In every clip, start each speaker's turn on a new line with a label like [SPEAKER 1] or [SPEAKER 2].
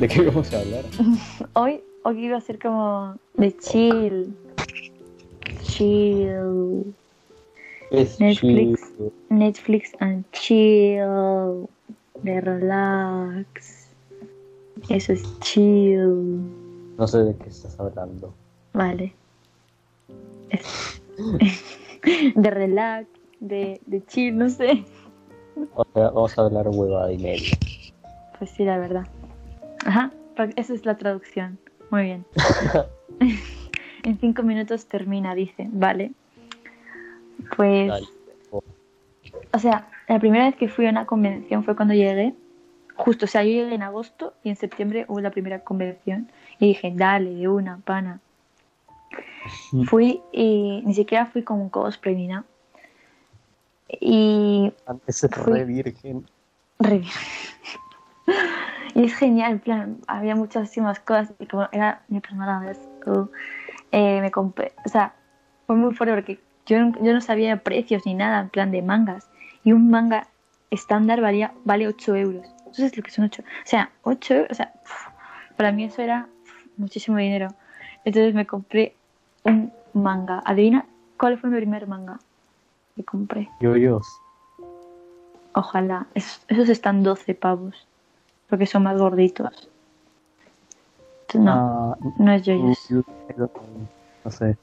[SPEAKER 1] ¿De qué vamos a hablar?
[SPEAKER 2] Hoy, hoy iba a ser como de chill. Chill.
[SPEAKER 1] Es
[SPEAKER 2] Netflix.
[SPEAKER 1] chill.
[SPEAKER 2] Netflix and chill. De relax. Eso es chill.
[SPEAKER 1] No sé de qué estás hablando.
[SPEAKER 2] Vale. De relax, de, de chill, no sé.
[SPEAKER 1] O sea, vamos a hablar huevada y media.
[SPEAKER 2] Pues sí, la verdad. Ajá, esa es la traducción. Muy bien. en cinco minutos termina, dice. Vale. Pues,
[SPEAKER 1] Dale.
[SPEAKER 2] O sea, la primera vez que fui a una convención fue cuando llegué. Justo, o sea, yo llegué en agosto y en septiembre hubo la primera convención. Y dije, dale, de una, pana. Fui y ni siquiera fui con un cosplay ni nada. Y
[SPEAKER 1] Antes es
[SPEAKER 2] Fui.
[SPEAKER 1] re virgen.
[SPEAKER 2] Re bien. Y es genial, en plan, había muchísimas cosas y como era mi primera vez, uh, eh, me compré, o sea, fue muy fuerte porque yo, yo no sabía precios ni nada, en plan de mangas. Y un manga estándar valía, vale 8 euros. Entonces lo que son 8. O sea, 8 euros, o sea, para mí eso era muchísimo dinero. Entonces me compré un manga. Adivina cuál fue mi primer manga que compré.
[SPEAKER 1] Yoyos.
[SPEAKER 2] Ojalá. Es- esos están 12 pavos. Porque son más gorditos. No,
[SPEAKER 1] Ah,
[SPEAKER 2] no es Yoyos.
[SPEAKER 1] no sé.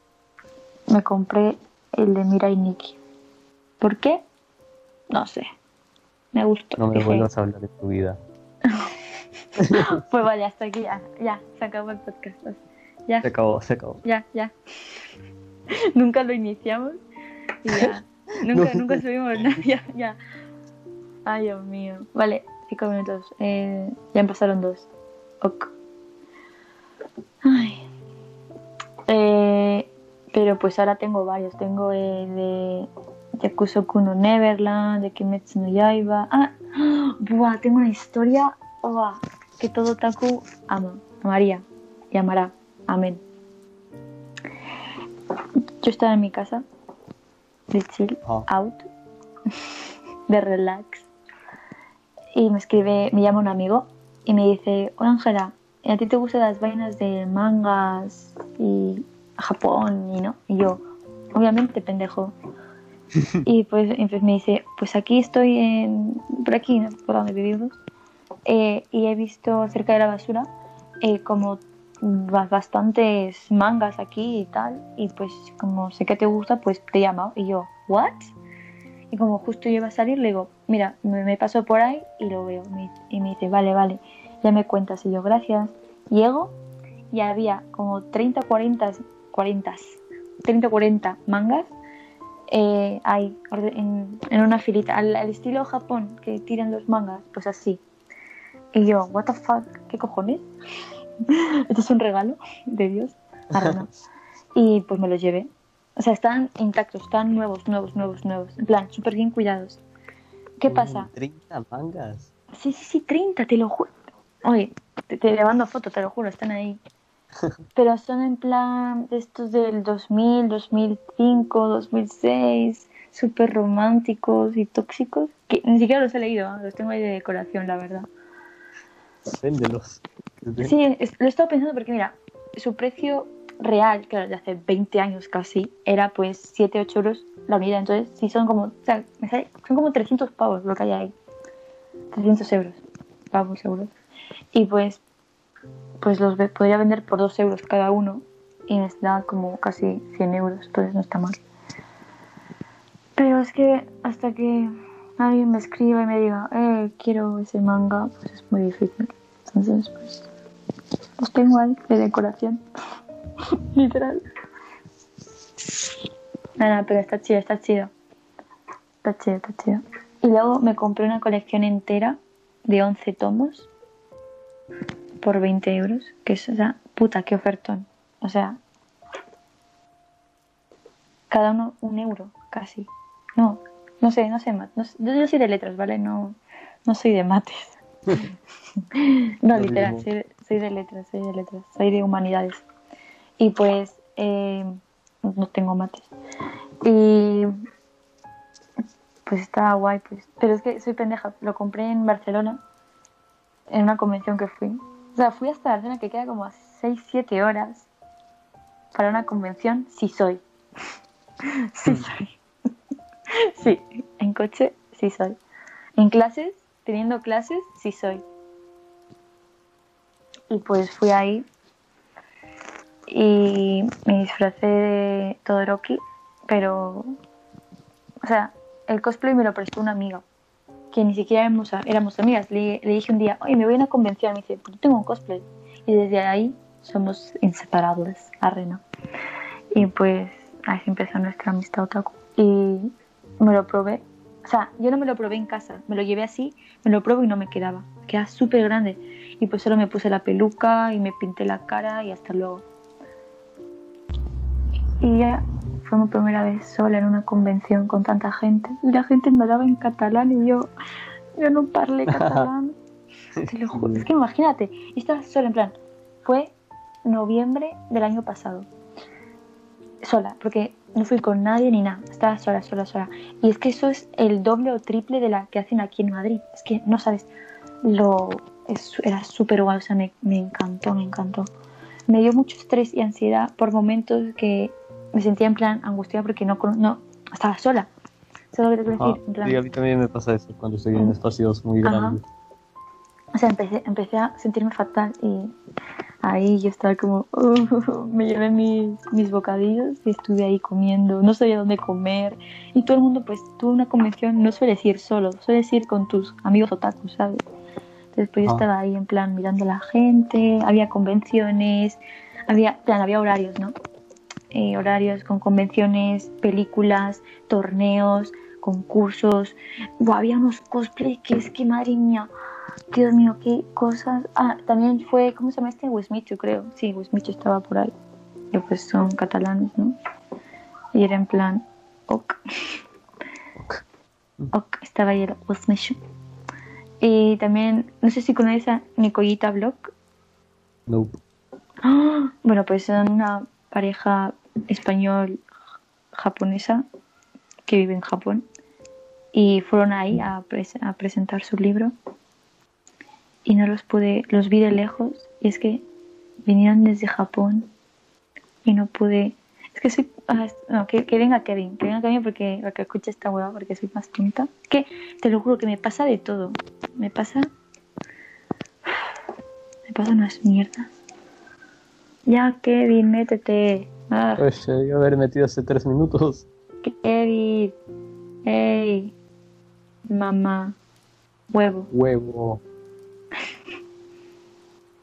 [SPEAKER 2] Me compré el de Mirai Nikki. ¿Por qué? No sé. Me gustó.
[SPEAKER 1] No me
[SPEAKER 2] Dije,
[SPEAKER 1] vuelvas a hablar de tu vida.
[SPEAKER 2] Pues vale, hasta aquí ya. Ya, se acabó el podcast. Ya,
[SPEAKER 1] Se acabó, se acabó.
[SPEAKER 2] ya, ya. nunca lo iniciamos. Y ya. Nunca,
[SPEAKER 1] No.
[SPEAKER 2] nunca subimos nada. Ya, ya. Ay, Dios mío. Vale, cinco minutos. Eh, ya me pasaron dos. Ok. Ay. Eh, pero pues ahora tengo varios. Tengo el de Yakuza Kuno Neverland, de Kimetsu no Yaiba. Ah, buah, tengo una historia buah, que todo Taku ama, amaría y amará. Amén. Yo estaba en mi casa de chill,
[SPEAKER 1] Ah.
[SPEAKER 2] out, de relax. Y me escribe, me llama un amigo y me dice, hola Ángela, ¿a ti te gustan las vainas de mangas y Japón y no? Y yo, obviamente, pendejo. y pues, entonces me dice, pues aquí estoy en, por aquí, ¿no? por donde vivimos. Eh, y he visto cerca de la basura eh, como ba- bastantes mangas aquí y tal. Y pues como sé que te gusta, pues te he llamado. Y yo, ¿what? Y como justo yo iba a salir, le digo, mira, me, me paso por ahí y lo veo. Me- y me dice, vale, vale, ya me cuentas. Y yo, gracias. Llego y había como 30, 40, 40, 30, 40 mangas eh, ahí, en, en una filita, al, al estilo Japón, que tiran los mangas, pues así. Y yo, what the fuck, ¿qué cojones? Esto es un regalo de Dios. Ahora no. Y pues me los llevé. O sea, están intactos, están nuevos, nuevos, nuevos, nuevos. En plan, súper bien cuidados. ¿Qué pasa?
[SPEAKER 1] 30 mangas.
[SPEAKER 2] Sí, sí, sí, 30, te lo juro. Oye, te, te le mando foto, te lo juro, están ahí. Pero son en plan de estos del 2000, 2005, 2006, súper románticos y tóxicos. Que ni siquiera los he leído, ¿eh? los tengo ahí de decoración, la verdad.
[SPEAKER 1] Véndelos.
[SPEAKER 2] Sí, es- lo he estado pensando porque, mira, su precio real, claro, de hace 20 años casi, era pues 7, 8 euros la unidad. Entonces, sí, son como, o son como 300 pavos lo que hay ahí. 300 euros, pavos, euros. Y pues, pues los podría vender por 2 euros cada uno y me da como casi 100 euros, entonces no está mal. Pero es que hasta que alguien me escriba y me diga, eh, quiero ese manga, pues es muy difícil. Entonces, pues, los tengo ahí de decoración. Literal. Nada, pero está chido, está chido. Está chido, está chido. Y luego me compré una colección entera de 11 tomos por 20 euros. Que es, o sea, puta, qué ofertón. O sea, cada uno un euro, casi. No, no sé, no sé más. No sé- yo, yo soy de letras, ¿vale? No, no soy de mates. no, literal, soy de, soy de letras, soy de letras, soy de humanidades. Y pues eh, no tengo mates. Y pues estaba guay, pues. Pero es que soy pendeja, lo compré en Barcelona, en una convención que fui. sea, fui hasta zona que queda como a 6-7 horas para una convención, sí soy. sí soy. sí, en coche, sí soy. En clases, teniendo clases, sí soy. Y pues fui ahí y me disfracé de Todoroki, pero, o sea, el cosplay me lo prestó una amiga, que ni siquiera éramos, éramos amigas. Le, le dije un día, oye, me voy a una convención, me dice, pues yo tengo un cosplay. Y desde ahí somos inseparables, arena. Y pues así empezó nuestra amistad otaku. Y me lo probé. O sea, yo no me lo probé en casa, me lo llevé así, me lo probé y no me quedaba. Queda súper grande. Y pues solo me puse la peluca y me pinté la cara y hasta luego. Ya fue mi primera vez sola en una convención con tanta gente. Y la gente me hablaba en catalán y yo, yo no parlé catalán. Te lo juro. Es que imagínate, estaba sola en plan, fue noviembre del año pasado. Sola, porque no fui con nadie ni nada. Estaba sola, sola, sola. Y es que eso es el doble o triple de la que hacen aquí en Madrid. Es que no sabes, lo es- era súper guay, o sea, me, me encantó, me encantó. Me dio mucho estrés y ansiedad por momentos que me sentía en plan angustiada porque no, no estaba sola. ¿Sabes lo que te quiero
[SPEAKER 1] Ah,
[SPEAKER 2] decir? En plan,
[SPEAKER 1] sí, a mí también me pasa eso cuando estoy en espacios muy
[SPEAKER 2] Ajá.
[SPEAKER 1] grandes.
[SPEAKER 2] O sea, empecé, empecé a sentirme fatal y ahí yo estaba como, "Uh", me llevé mis, mis bocadillos y estuve ahí comiendo, no sabía dónde comer y todo el mundo pues tuvo una convención, no sueles ir solo, sueles ir con tus amigos otakus, ¿sabes? Entonces pues yo
[SPEAKER 1] Ah.
[SPEAKER 2] estaba ahí en plan mirando a la gente, había convenciones, había, plan, había horarios, ¿no? Eh, horarios con convenciones, películas, torneos, concursos. Había unos cosplay que es que madre mía, Dios mío, qué cosas. Ah, también fue, ¿cómo se llama este? Wismichu, creo. Sí, Wismichu estaba por ahí. Que pues son catalanes, ¿no? Y era en plan, ok. Ok, estaba ahí el Wismichu. Y también, no sé si conoces a Nicollita Blog.
[SPEAKER 1] Nope.
[SPEAKER 2] ¡Ah! Bueno, pues son una pareja español-japonesa que vive en Japón y fueron ahí a, pres- a presentar su libro y no los pude, los vi de lejos y es que vinieron desde Japón y no pude, es que soy, ah, no, que, venga Kevin, que venga Kevin porque, porque escuche esta hueá porque soy más tonta. Que te lo juro que me pasa de todo, me pasa, me pasan unas mierdas. Ya, Kevin, métete. Ah,
[SPEAKER 1] Pues se debió haber metido hace tres minutos.
[SPEAKER 2] Kevin. Hey. Mamá. Huevo.
[SPEAKER 1] Huevo.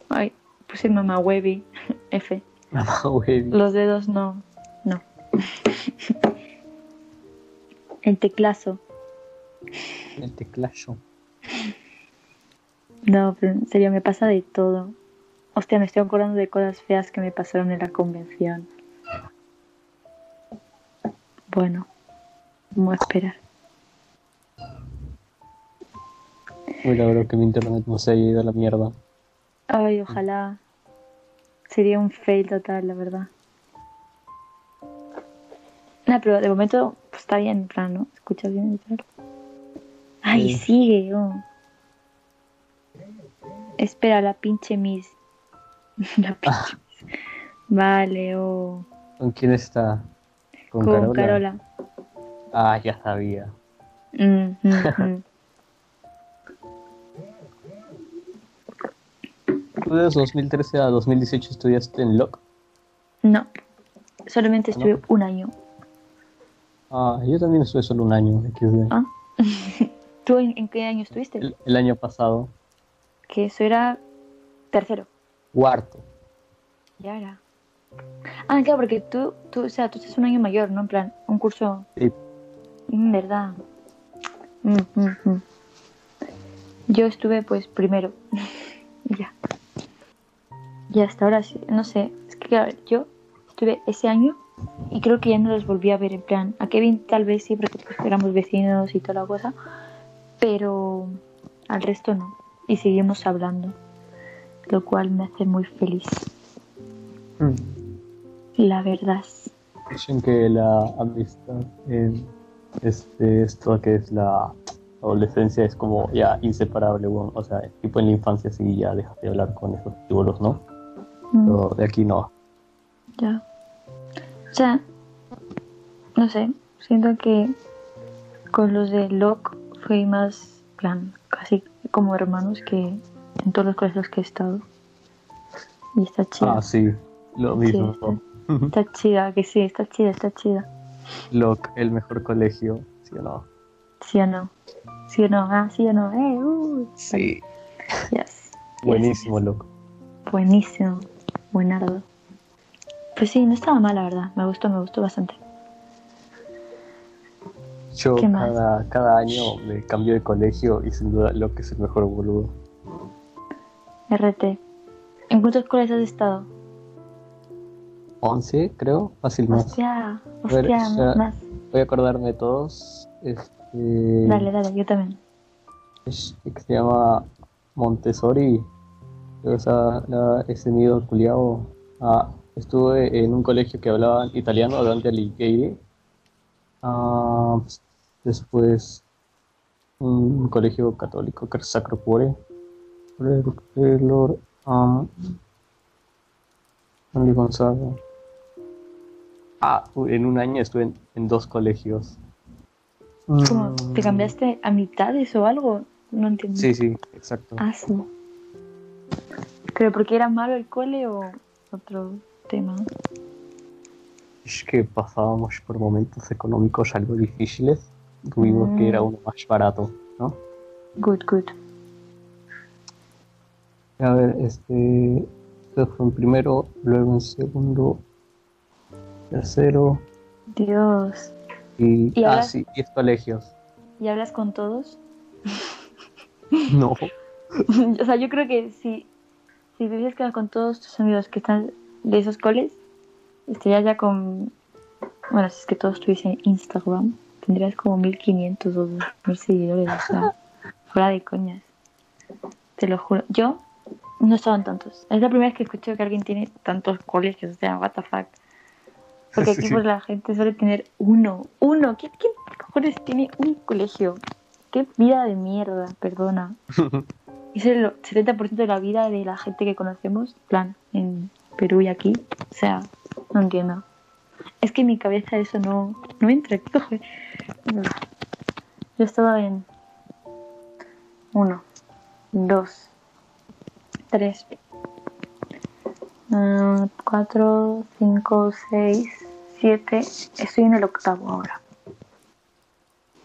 [SPEAKER 2] Ay, puse mamá Webby. F.
[SPEAKER 1] Mamá, güey.
[SPEAKER 2] Los dedos no. No. El teclazo.
[SPEAKER 1] El teclazo.
[SPEAKER 2] No, pero en serio, me pasa de todo. Hostia, me estoy acordando de cosas feas que me pasaron en la convención. Bueno, vamos a esperar.
[SPEAKER 1] Uy, la verdad que mi internet no se haya ido a la mierda.
[SPEAKER 2] Ay, ojalá. Sería un fail total, la verdad. No, pero de momento pues, está bien, en plan, ¿no? Escuchas bien tal. Ay,
[SPEAKER 1] Sí.
[SPEAKER 2] sigue, oh. Espera, la pinche Miss. la pinche Miss. Vale, oh.
[SPEAKER 1] ¿Con quién está? ¿Con,
[SPEAKER 2] Con
[SPEAKER 1] Carola?
[SPEAKER 2] Carola.
[SPEAKER 1] Ah, ya sabía.
[SPEAKER 2] Mm, mm, mm.
[SPEAKER 1] ¿Tú de 2013 a 2018 estudiaste en LOC?
[SPEAKER 2] No, solamente
[SPEAKER 1] ¿No?
[SPEAKER 2] estuve un año.
[SPEAKER 1] Ah, yo también estuve solo un año.
[SPEAKER 2] Ah. ¿Tú en, en qué año estuviste?
[SPEAKER 1] El, el año pasado.
[SPEAKER 2] Que eso era tercero.
[SPEAKER 1] Cuarto.
[SPEAKER 2] Ya era. Ah, claro, porque tú, tú, o sea, tú estás un año mayor, ¿no? En plan, un curso.
[SPEAKER 1] Sí.
[SPEAKER 2] Mm, ¿Verdad? Mm, mm. Yo estuve, pues, primero. Y ya. Y hasta ahora, sí, no sé. Es que, claro, yo estuve ese año y creo que ya no los volví a ver. En plan, a Kevin tal vez sí, porque pues, éramos vecinos y toda la cosa. Pero al resto no. Y seguimos hablando. Lo cual me hace muy feliz. La verdad.
[SPEAKER 1] Dicen que la amistad es este, esto que es la adolescencia es como ya inseparable, weón. O sea, tipo en la infancia sí ya dejas de hablar con esos chibolos, ¿no?
[SPEAKER 2] Mm,
[SPEAKER 1] Pero de aquí no.
[SPEAKER 2] ya. O sea, no sé, siento que con los de Locke fue más plan, casi como hermanos que en todos los colegios que he estado. Y está chida.
[SPEAKER 1] Ah, sí, lo
[SPEAKER 2] Sí,
[SPEAKER 1] mismo.
[SPEAKER 2] Está, chida, que sí, está chida, está chida.
[SPEAKER 1] Locke, el mejor colegio, ¿sí o no?
[SPEAKER 2] ¿Sí o no? ¿Sí o no? Ah, sí o no. Eh, uh,
[SPEAKER 1] Sí.
[SPEAKER 2] yes.
[SPEAKER 1] Buenísimo, Locke.
[SPEAKER 2] Buenísimo. Buenardo. Pues sí, no estaba mal, la verdad. Me gustó, me gustó bastante.
[SPEAKER 1] Yo
[SPEAKER 2] ¿Qué más?
[SPEAKER 1] cada, cada año me cambio de colegio y sin duda Locke es el mejor boludo.
[SPEAKER 2] RT. ¿En cuántos colegios has estado?
[SPEAKER 1] 11, creo, fácil más.
[SPEAKER 2] Hostia,
[SPEAKER 1] ver, ya-
[SPEAKER 2] más.
[SPEAKER 1] Voy a acordarme de todos. Este,
[SPEAKER 2] Dale, dale, yo también.
[SPEAKER 1] que se llama Montessori. O sea, la- ese nido culiao. Ah, estuve en un colegio que hablaban italiano, Dante Alighieri. Ah, después un colegio católico, que es Sacro Cuore. Lord, um, Andy Gonzaga. Ah, en un año estuve en, en dos colegios.
[SPEAKER 2] ¿Cómo?
[SPEAKER 1] Mm,
[SPEAKER 2] ¿Te cambiaste a mitades o algo? No entiendo.
[SPEAKER 1] Sí, sí, exacto.
[SPEAKER 2] Ah, sí. ¿Pero porque era malo el cole o otro tema?
[SPEAKER 1] Es que pasábamos por momentos económicos algo difíciles. Tuvimos que ir a
[SPEAKER 2] Mm.
[SPEAKER 1] uno más barato, ¿no?
[SPEAKER 2] Good, good.
[SPEAKER 1] A ver, este. Esto fue en primero, luego en segundo, tercero
[SPEAKER 2] Dios.
[SPEAKER 1] y.
[SPEAKER 2] ¿Y
[SPEAKER 1] ah, sí, 10 colegios.
[SPEAKER 2] ¿Y hablas con todos?
[SPEAKER 1] No.
[SPEAKER 2] o sea, yo creo que si, si te hubieras quedado con todos tus amigos que están de esos coles, estarías ya con. Bueno, si es que todos tuviesen Instagram, tendrías como 1500 o 2000 seguidores. O sea, fuera de coñas. Te lo juro. Yo no estaban tantos. Es la primera vez que escucho que alguien tiene tantos colegios. O sea, what the fuck. Porque aquí
[SPEAKER 1] Sí.
[SPEAKER 2] pues la gente suele tener uno. Uno. ¿Quién, quién cojones tiene un colegio? Qué vida de mierda, perdona. Es el 70% de la vida de la gente que conocemos, en plan, en Perú y aquí. O sea, no entiendo. Es que en mi cabeza eso no, no entra. ¿Qué cojones? Yo estaba en uno, dos, tres, ah, cuatro, cinco, seis, siete. Estoy en el octavo ahora.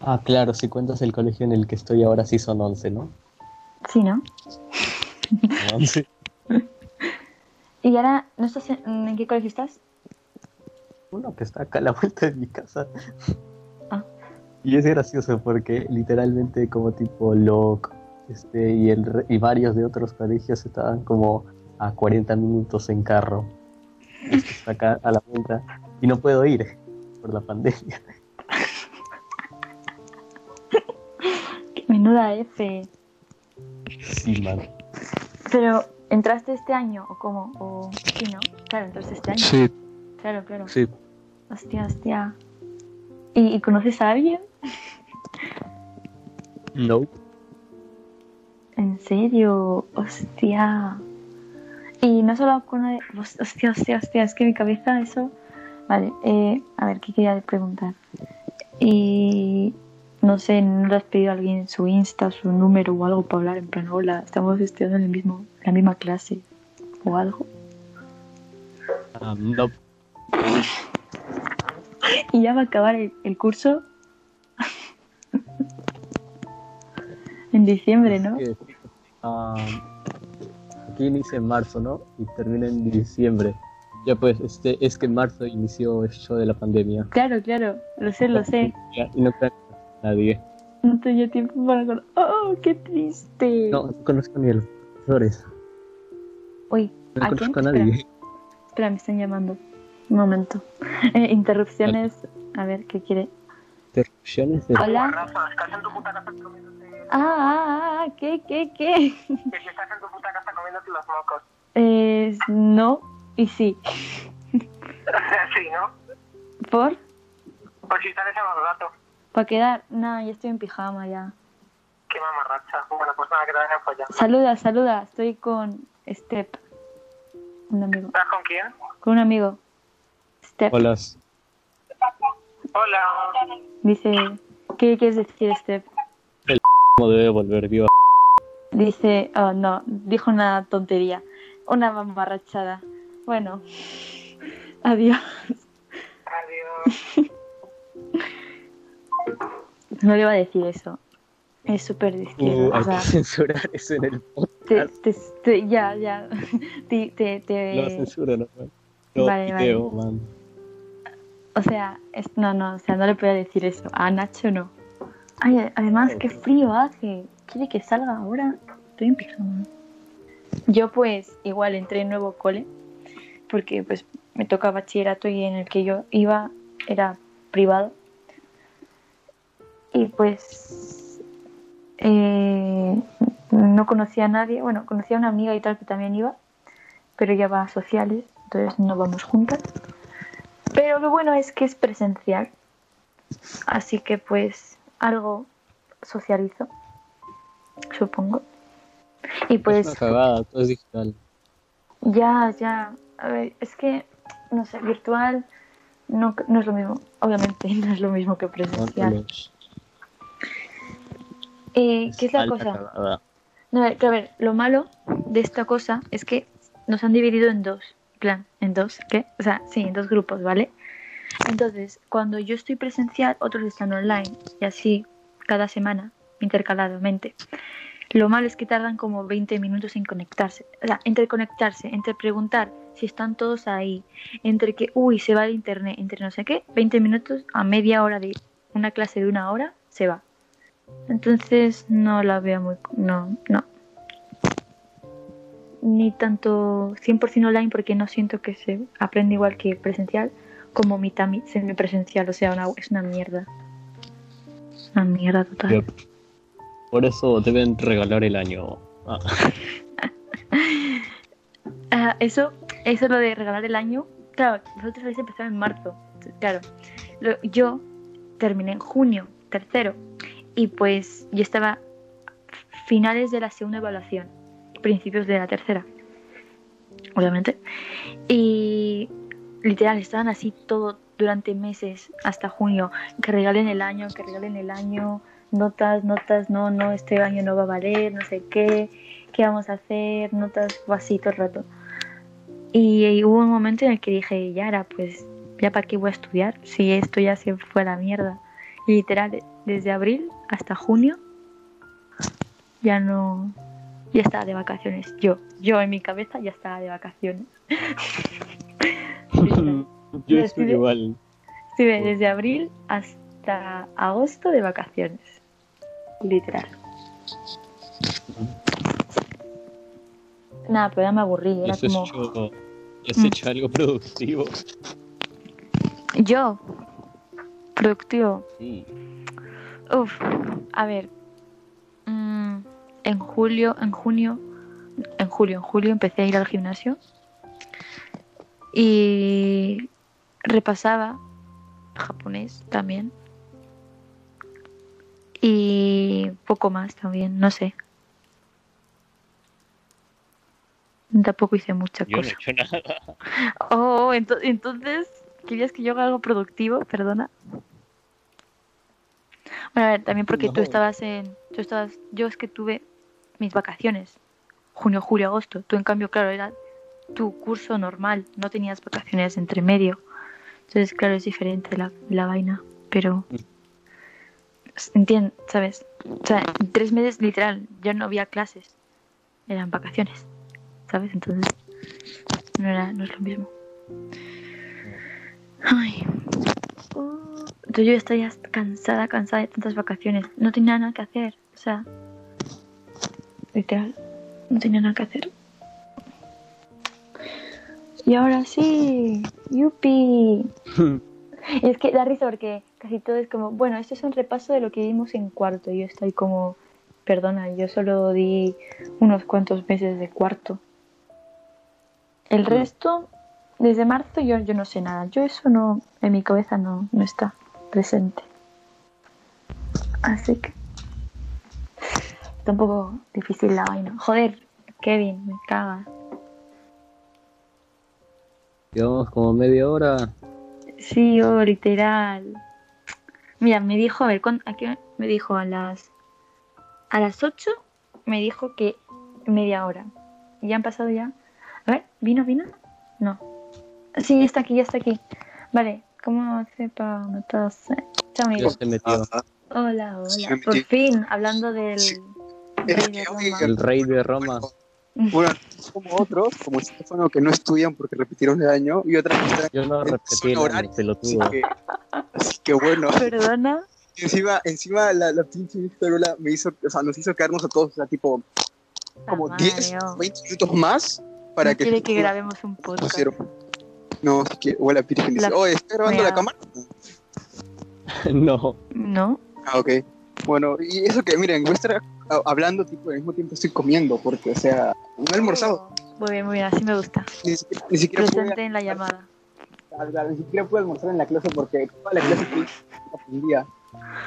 [SPEAKER 1] Ah, claro, si cuentas el colegio en el que estoy ahora sí son 11, ¿no?
[SPEAKER 2] Sí, ¿no?
[SPEAKER 1] 11.
[SPEAKER 2] Y ahora, ¿no estás en, ¿en qué colegio estás?
[SPEAKER 1] Uno que está acá a la vuelta de mi casa.
[SPEAKER 2] Ah.
[SPEAKER 1] Y es gracioso porque literalmente como tipo Locke este, y, el, re- y varios de otros colegios estaban como a 40 minutos en carro. Este está acá a la vuelta y no puedo ir por la pandemia.
[SPEAKER 2] Qué menuda F.
[SPEAKER 1] Sí, man.
[SPEAKER 2] Pero, ¿entraste este año o cómo? O... Sí, ¿no? Claro, entraste este año.
[SPEAKER 1] Sí,
[SPEAKER 2] Claro, claro.
[SPEAKER 1] sí.
[SPEAKER 2] Hostia, hostia. ¿Y, y conoces a alguien?
[SPEAKER 1] No.
[SPEAKER 2] ¿En serio? Hostia. Y no solo con una de... Hostia, hostia, hostia, es que mi cabeza eso... Vale, eh, a ver, ¿qué quería preguntar? Y... No sé, ¿no le has pedido a alguien su Insta, su número o algo para hablar? En plan, hola, estamos estudiando en el mismo, la misma clase o algo.
[SPEAKER 1] Um, no.
[SPEAKER 2] Y ya va a acabar el, el curso en diciembre, ¿no?
[SPEAKER 1] Um, aquí inicia en marzo, ¿no? Y termina en diciembre. Ya pues, este, es que en marzo inició el show de la pandemia.
[SPEAKER 2] Claro, claro, lo sé, lo sé.
[SPEAKER 1] Ya, Y no creo que nadie.
[SPEAKER 2] No tenía tiempo para acordar. ¡Oh, qué triste!
[SPEAKER 1] No, no conozco ni a los profesores.
[SPEAKER 2] Uy,
[SPEAKER 1] No
[SPEAKER 2] ¿a quién?
[SPEAKER 1] conozco a nadie.
[SPEAKER 2] espera, me están llamando. Un momento. Eh, interrupciones. A ver, ¿qué quiere?
[SPEAKER 1] Interrupciones de...
[SPEAKER 2] Hola.
[SPEAKER 3] Rafa, ¿estás en tu puta casa comiéndote...
[SPEAKER 2] Ah, ah, ah, ¿qué, qué, qué?
[SPEAKER 3] Que si estás en tu puta casa comiéndote los mocos.
[SPEAKER 2] Eh, no y sí.
[SPEAKER 3] sí, ¿no?
[SPEAKER 2] ¿Por?
[SPEAKER 3] Pues si sales a los rato.
[SPEAKER 2] ¿Para quedar? No, ya estoy en pijama ya.
[SPEAKER 3] Qué mamarracha. Bueno, pues nada, que te vayan follado.
[SPEAKER 2] Saluda, saluda. Estoy con Step. Un amigo.
[SPEAKER 3] ¿Estás con quién?
[SPEAKER 2] Con un amigo. Step.
[SPEAKER 1] Hola.
[SPEAKER 3] Hola.
[SPEAKER 2] Dice, ¿qué quieres decir, Step?
[SPEAKER 1] ¿Cómo debe volver viva?
[SPEAKER 2] Dice, oh no, dijo una tontería. Una mamarrachada. Bueno, adiós.
[SPEAKER 3] Adiós.
[SPEAKER 2] No le iba a decir eso. Es súper izquierda.
[SPEAKER 1] Uh,
[SPEAKER 2] o
[SPEAKER 1] hay
[SPEAKER 2] sea,
[SPEAKER 1] que censurar eso en el
[SPEAKER 2] te,
[SPEAKER 1] podcast.
[SPEAKER 2] te- te- ya, ya. Te, te, te-
[SPEAKER 1] No, censura, no. No,
[SPEAKER 2] Vale,
[SPEAKER 1] video, man.
[SPEAKER 2] o sea, es- no, no, o sea, no le podía decir eso. A Nacho no. Ay, además, qué frío hace. ¿Quiere que salga ahora? Estoy en pijama. Yo pues igual entré en nuevo cole porque pues me toca bachillerato y en el que yo iba era privado. Y pues eh, no conocía a nadie, bueno, conocía a una amiga y tal que también iba, pero ella va a sociales, entonces no vamos juntas. Pero lo bueno es que es presencial, así que pues algo socializo, supongo. Y
[SPEAKER 1] Es
[SPEAKER 2] pues
[SPEAKER 1] una cagada, todo es digital.
[SPEAKER 2] ya, ya. A ver, es que, no sé, virtual no, no es lo mismo. Obviamente no es lo mismo que presencial. Eh, ¿Qué es la cosa? No, a ver, que a ver, lo malo de esta cosa es que nos han dividido en dos. en plan, en dos, ¿qué? O sea, sí, en dos grupos, ¿vale? Entonces, cuando yo estoy presencial, otros están online. Y así, cada semana, intercaladamente. Lo malo es que tardan como 20 minutos en conectarse. O sea, entre conectarse, entre preguntar si están todos ahí, entre que, uy, se va el internet, entre no sé qué, 20 minutos a media hora de una clase de una hora, se va. Entonces, no la veo muy... No, no. Ni tanto 100% online porque no siento que se aprende igual que presencial, como mitad mi- semipresencial. O sea, una, es una mierda. Una mierda total.
[SPEAKER 1] Por eso deben regalar el año. Ah,
[SPEAKER 2] Ah, eso, eso lo de regalar el año, claro, vosotros habéis empezado en marzo, claro. Yo terminé en junio, tercero, y pues yo estaba finales de la segunda evaluación, principios de la tercera, obviamente. Y literal, estaban así todo durante meses, hasta junio, que regalen el año, que regalen el año, notas, notas, no, no, este año no va a valer, no sé qué, qué vamos a hacer, notas, así todo el rato. Y, y hubo un momento en el que dije, Yara, pues ya para qué voy a estudiar si esto ya se fue a la mierda. Y literal, desde abril hasta junio ya no, ya estaba de vacaciones. Yo, yo en mi cabeza ya estaba de vacaciones.
[SPEAKER 1] Yo
[SPEAKER 2] sí.
[SPEAKER 1] igual.
[SPEAKER 2] Estuve desde abril hasta agosto de vacaciones. Literal. Nada, pero ya me aburrí.
[SPEAKER 1] ¿Y
[SPEAKER 2] Era
[SPEAKER 1] has
[SPEAKER 2] como.
[SPEAKER 1] hecho, has
[SPEAKER 2] Mm.
[SPEAKER 1] hecho algo productivo?
[SPEAKER 2] Yo, productivo.
[SPEAKER 1] Sí.
[SPEAKER 2] Uf, a ver. mm, en julio, en junio, en julio, en julio empecé a ir al gimnasio y repasaba japonés también y poco más también, no sé. Tampoco hice mucha
[SPEAKER 1] Yo no he
[SPEAKER 2] cosa.
[SPEAKER 1] hecho nada.
[SPEAKER 2] Oh, ento- entonces, ¿querías que yo haga algo productivo? Perdona. Bueno, a ver, también porque tú estabas en... Tú estabas... Yo es que tuve mis vacaciones. Junio, julio, agosto. Tú, en cambio, claro, era tu curso normal. No tenías vacaciones entre medio. Entonces, claro, es diferente la, la vaina. Pero... Entiendo, ¿sabes? O sea, en tres meses, literal, yo no había clases. Eran vacaciones. ¿Sabes? Entonces... No, era, no es lo mismo. Ay. Uh, Entonces yo ya estaría cansada, cansada de tantas vacaciones. No tenía nada que hacer. O sea, literal, no tenía nada que hacer. Y ahora sí, yupi. Y es que da risa porque casi todo es como, bueno, esto es un repaso de lo que vimos en cuarto. Y yo estoy como, perdona, yo solo di unos cuantos meses de cuarto. El resto, desde marzo, yo, yo no sé nada. Yo eso no, en mi cabeza no, no está presente. Así que... está un poco difícil la vaina. Joder, Kevin, me caga.
[SPEAKER 1] Llevamos como media hora.
[SPEAKER 2] Sí, oh, literal. Mira, me dijo, a ver, ¿cuán- ¿a qué me dijo? A las a las 8 me dijo que media hora. Y ya han pasado ya. A ver, ¿vino, vino? No. Sí, ya está aquí, ya está aquí. Vale, ¿cómo hace para meterse? Chao, amigo.
[SPEAKER 1] Ya se metió.
[SPEAKER 2] Hola,
[SPEAKER 4] Sí,
[SPEAKER 2] hola. Por fin, hablando del rey de Roma.
[SPEAKER 1] El rey de Roma.
[SPEAKER 4] Bueno, como otros, como Estefano, que no estudian porque repitieron el año, y otras que
[SPEAKER 1] Yo no repetí el año,
[SPEAKER 4] Así
[SPEAKER 1] pelotudo.
[SPEAKER 4] que, así que bueno,
[SPEAKER 2] Perdona.
[SPEAKER 4] encima, encima la, la pinche me hizo, o sea, nos hizo quedarnos a todos, o sea, tipo, como
[SPEAKER 2] Ah,
[SPEAKER 4] 10,
[SPEAKER 2] Mario.
[SPEAKER 4] 20 minutos más para
[SPEAKER 2] No
[SPEAKER 4] que
[SPEAKER 2] quiere que grabemos un podcast.
[SPEAKER 4] pusieron. No, es que, hola, Piri, que dice,
[SPEAKER 2] La-
[SPEAKER 4] oye, ¿está grabando la
[SPEAKER 2] Mira.
[SPEAKER 4] cámara?
[SPEAKER 1] No.
[SPEAKER 2] ¿No?
[SPEAKER 4] Ah, ok. Bueno, y eso que, miren, voy a estar hablando, tipo, al mismo tiempo estoy comiendo, porque, o sea, no he almorzado,
[SPEAKER 2] Muy bien, muy bien, así me gusta.
[SPEAKER 4] ni siquiera, ni siquiera pude
[SPEAKER 2] Presente en la llamada.
[SPEAKER 4] Ni siquiera pude almorzar en la clase porque toda la clase que aprendía.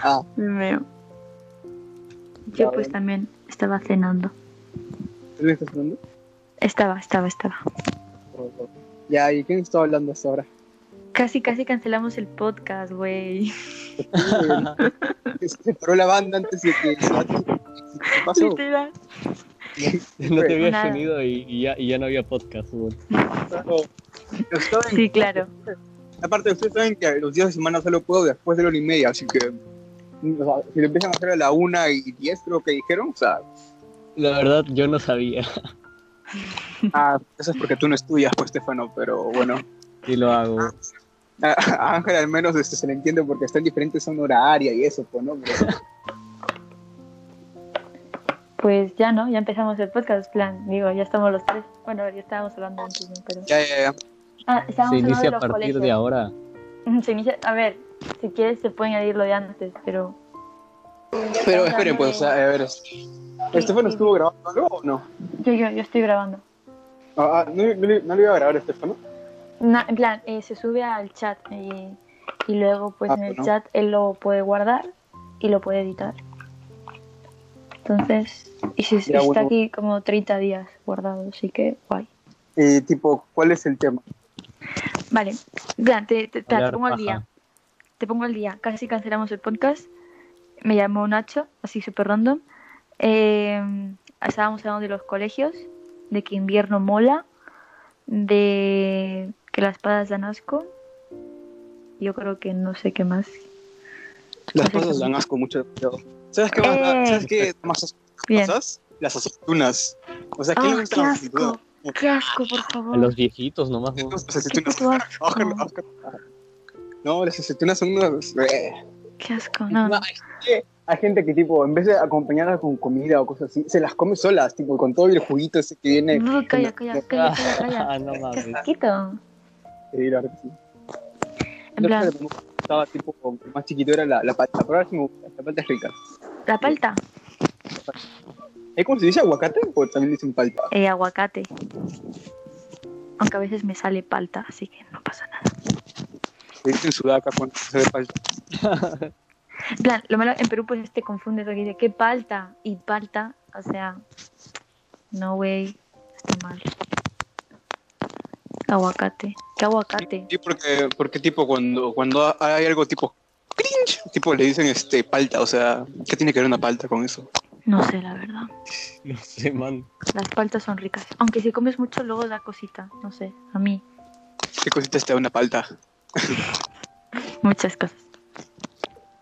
[SPEAKER 4] Ah,
[SPEAKER 2] Veo. Yo pues también estaba cenando.
[SPEAKER 4] ¿tú me estás hablando?
[SPEAKER 2] Estaba, estaba, estaba.
[SPEAKER 4] Ya, ¿y quién está hablando hasta ahora?
[SPEAKER 2] Casi, casi cancelamos el podcast, güey.
[SPEAKER 4] Se separó la banda antes de que ¿Qué pasó?
[SPEAKER 2] Literal.
[SPEAKER 1] No te habías
[SPEAKER 2] Nada.
[SPEAKER 1] unido y, y ya, y ya no había podcast. güey.
[SPEAKER 2] Sí, claro.
[SPEAKER 4] Aparte, ustedes saben que los días de semana solo puedo después de la una y media, así que o sea, si lo empiezan a hacer a la una y diez, creo que dijeron, o sea,
[SPEAKER 1] La verdad, yo no sabía.
[SPEAKER 4] ah, eso es porque tú no estudias, pues, Stefano, pero bueno.
[SPEAKER 1] Y lo hago.
[SPEAKER 4] A a Ángel al menos este, se le entiende porque está en diferentes zona horaria y eso, pues, ¿no? Pero-
[SPEAKER 2] Pues ya no, ya empezamos el podcast, plan. Digo, ya estamos los tres. Bueno, ya estábamos hablando antes. Pero...
[SPEAKER 4] ya, ya, ya.
[SPEAKER 2] Ah,
[SPEAKER 1] Se inicia a partir de ahora.
[SPEAKER 2] Se inicia, a ver, si quieres se puede añadir lo de antes, pero
[SPEAKER 4] Pero esperen, pues, a ver. ¿Estefano estuvo grabando algo o no?
[SPEAKER 2] yo, yo, yo estoy grabando.
[SPEAKER 4] Ah, ah, no, no, no le iba a grabar Estefano.
[SPEAKER 2] En plan, eh, se sube al chat y, y luego pues
[SPEAKER 4] Ah,
[SPEAKER 2] en el chat él lo puede guardar y lo puede editar. Entonces, y si,
[SPEAKER 4] Ya,
[SPEAKER 2] está
[SPEAKER 4] bueno.
[SPEAKER 2] aquí como 30 días guardado, así que guay.
[SPEAKER 4] Eh, tipo, ¿cuál es el tema?
[SPEAKER 2] Vale, plan, te, te- te- pongo al día. Te pongo al día. Casi cancelamos el podcast. Me llamó Nacho, así súper random. Eh, estábamos hablando de los colegios, de que invierno mola, de que las espadas dan asco. Yo creo que no sé qué más.
[SPEAKER 4] Las cosas dan asco mucho. pero- ¿Sabes qué más,
[SPEAKER 2] Eh.
[SPEAKER 4] ¿sabes qué más cosas? Las aceitunas. O sea, ¿quién
[SPEAKER 2] ¡Ah,
[SPEAKER 4] gusta
[SPEAKER 2] qué
[SPEAKER 4] las aceitunas?
[SPEAKER 2] asco! ¡Qué asco, por
[SPEAKER 1] A
[SPEAKER 2] favor!
[SPEAKER 1] los viejitos nomás.
[SPEAKER 4] ¿Quién
[SPEAKER 1] güey.
[SPEAKER 4] le gusta las aceitunas? No, las aceitunas son unos... eh.
[SPEAKER 2] ¡Qué asco! No, no.
[SPEAKER 4] Hay, gente, que, tipo, en vez de acompañarlas con comida o cosas así, se las come solas, tipo, con todo el juguito ese que viene.
[SPEAKER 2] No, calla, calla, calla, calla, calla.
[SPEAKER 1] Ah, no
[SPEAKER 2] ¡Qué
[SPEAKER 1] mames.
[SPEAKER 2] asquito!
[SPEAKER 4] Sí, la verdad que sí.
[SPEAKER 2] En plan,
[SPEAKER 4] gustaba, tipo, más chiquito era la, la palta, pero ahora sí me gusta, la palta es rica.
[SPEAKER 2] la palta,
[SPEAKER 4] ¿Eh, ¿Cómo se dice aguacate? O también dicen palta.
[SPEAKER 2] eh, aguacate. Aunque a veces me sale palta, así que no pasa nada.
[SPEAKER 4] Se dice en sudaca cuando se ve palta.
[SPEAKER 2] En plan, lo malo en Perú pues te confundes porque dice, ¿qué palta? Y palta, o sea, no way, está mal. Aguacate, ¿qué aguacate?
[SPEAKER 4] Sí, porque, porque tipo, cuando, cuando hay algo tipo cringe, tipo le dicen este palta, o sea, ¿qué tiene que ver una palta con eso?
[SPEAKER 2] No sé, la verdad.
[SPEAKER 1] No sé, man.
[SPEAKER 2] Las paltas son ricas. Aunque si comes mucho luego da cosita, no sé, a mí,
[SPEAKER 4] ¿Qué cosita está una palta?
[SPEAKER 2] muchas cosas.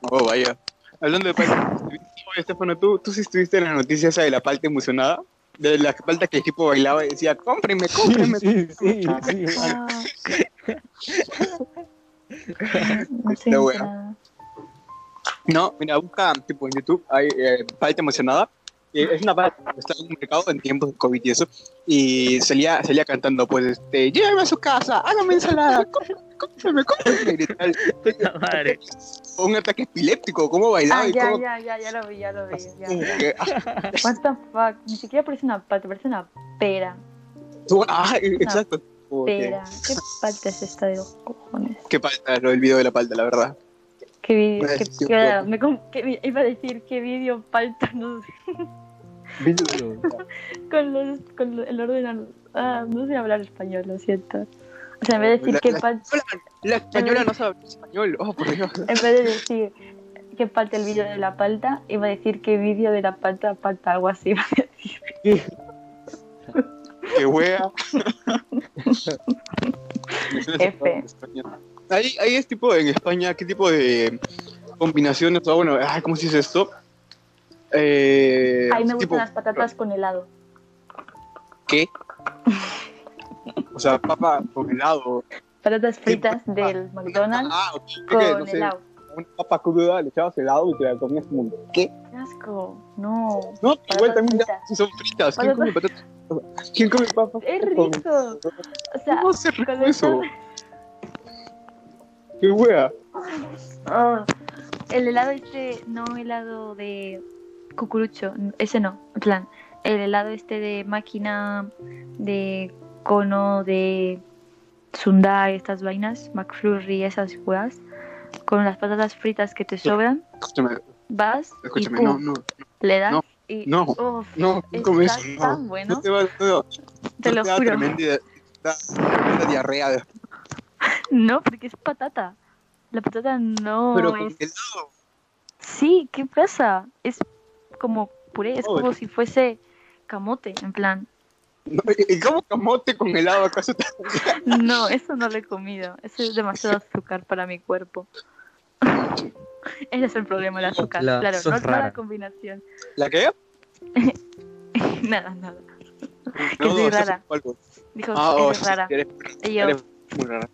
[SPEAKER 4] Oh, vaya. Hablando de palta, oye, Estefano, ¿tú, tú sí estuviste en la noticia esa de la palta emocionada? De la palta que el tipo bailaba y decía, cómprenme, cómprenme.
[SPEAKER 1] Sí, sí.
[SPEAKER 2] Ah. No.
[SPEAKER 4] Está bueno. No, mira, busca tipo en YouTube, hay eh, palta emocionada. Eh, es una que está en un mercado en tiempos de COVID y eso. Y salía, salía cantando, pues, este, llévame a su casa, hágame ensalada, cómprame, cómprame, cómprame", y tal.
[SPEAKER 1] Madre.
[SPEAKER 4] Un ataque epiléptico, cómo bailaba
[SPEAKER 2] Ah,
[SPEAKER 4] y
[SPEAKER 2] ya,
[SPEAKER 4] cómo...
[SPEAKER 2] ya, ya, ya lo vi, ya lo vi. Ya,
[SPEAKER 4] ah,
[SPEAKER 2] What the fuck, ni siquiera parece una palta, parece una pera.
[SPEAKER 4] ah, exacto.
[SPEAKER 2] Pera, ¿qué palta es esta de los cojones?
[SPEAKER 4] Qué palta, lo del video de la palta, la verdad.
[SPEAKER 2] ¿Qué vídeo? Qué- qué- qué iba a decir qué vídeo palta, no sé. Con, los, con lo- el ordenador. Ah, no sé hablar español, lo siento. O sea, en vez de decir
[SPEAKER 4] La-
[SPEAKER 2] que
[SPEAKER 4] la-
[SPEAKER 2] pal-
[SPEAKER 4] La española no sabe español. Oh, por Dios.
[SPEAKER 2] en vez de decir que falta el vídeo de la palta, iba a decir que vídeo de la palta falta algo así. iba a decir.
[SPEAKER 4] Qué wea.
[SPEAKER 2] F.
[SPEAKER 4] Ahí, ahí es tipo en España, ¿qué tipo de combinaciones? O bueno, ay, ¿cómo se dice esto? Eh,
[SPEAKER 2] A mí me gustan las patatas con helado.
[SPEAKER 4] ¿Qué? O sea, papa con helado.
[SPEAKER 2] Patatas fritas del McDonald's
[SPEAKER 4] Ah, que,
[SPEAKER 2] con
[SPEAKER 4] no sé,
[SPEAKER 2] helado.
[SPEAKER 4] una papa cruda, le echabas helado y te la comías como, ¿qué?
[SPEAKER 2] Qué asco. No.
[SPEAKER 4] No, igual también
[SPEAKER 2] fritas.
[SPEAKER 4] si son fritas. ¿Quién come patatas? ¿Quién come papas?
[SPEAKER 2] Es rico. O sea,
[SPEAKER 4] ¿Cómo se rico eso? ¿Qué wea?
[SPEAKER 2] Ah, el helado este, no helado de cucurucho, ese no, en plan, el helado este de máquina de cono de Sundai, estas vainas, McFlurry, esas weas, con las patatas fritas que te sobran,
[SPEAKER 4] Escúchame,
[SPEAKER 2] vas y
[SPEAKER 4] escúchame,
[SPEAKER 2] pum,
[SPEAKER 4] no, no,
[SPEAKER 2] le das
[SPEAKER 4] no,
[SPEAKER 2] y
[SPEAKER 4] no,
[SPEAKER 2] uf,
[SPEAKER 4] no, no eso, no.
[SPEAKER 2] tan bueno,
[SPEAKER 4] No te va, no,
[SPEAKER 2] te
[SPEAKER 4] no
[SPEAKER 2] lo
[SPEAKER 4] te
[SPEAKER 2] juro.
[SPEAKER 4] tremenda, da tremenda diarrea. de-
[SPEAKER 2] No, porque es patata. La patata no
[SPEAKER 4] Pero con
[SPEAKER 2] es...
[SPEAKER 4] helado.
[SPEAKER 2] Sí, ¿qué pasa? Es como puré, es como si fuese camote, en plan.
[SPEAKER 4] No, ¿Y cómo camote con helado acaso? te-
[SPEAKER 2] No, eso no lo he comido. Eso es demasiado azúcar para mi cuerpo. Ese es el problema, el azúcar.
[SPEAKER 1] La-
[SPEAKER 2] claro, no,
[SPEAKER 1] rara.
[SPEAKER 2] la combinación.
[SPEAKER 4] ¿La qué?
[SPEAKER 2] nada, nada.
[SPEAKER 4] No,
[SPEAKER 2] soy
[SPEAKER 4] no,
[SPEAKER 2] rara. Dijo,
[SPEAKER 4] Ah, oh, sí,
[SPEAKER 2] rara.
[SPEAKER 4] eres,
[SPEAKER 2] Y yo,
[SPEAKER 4] eres muy rara.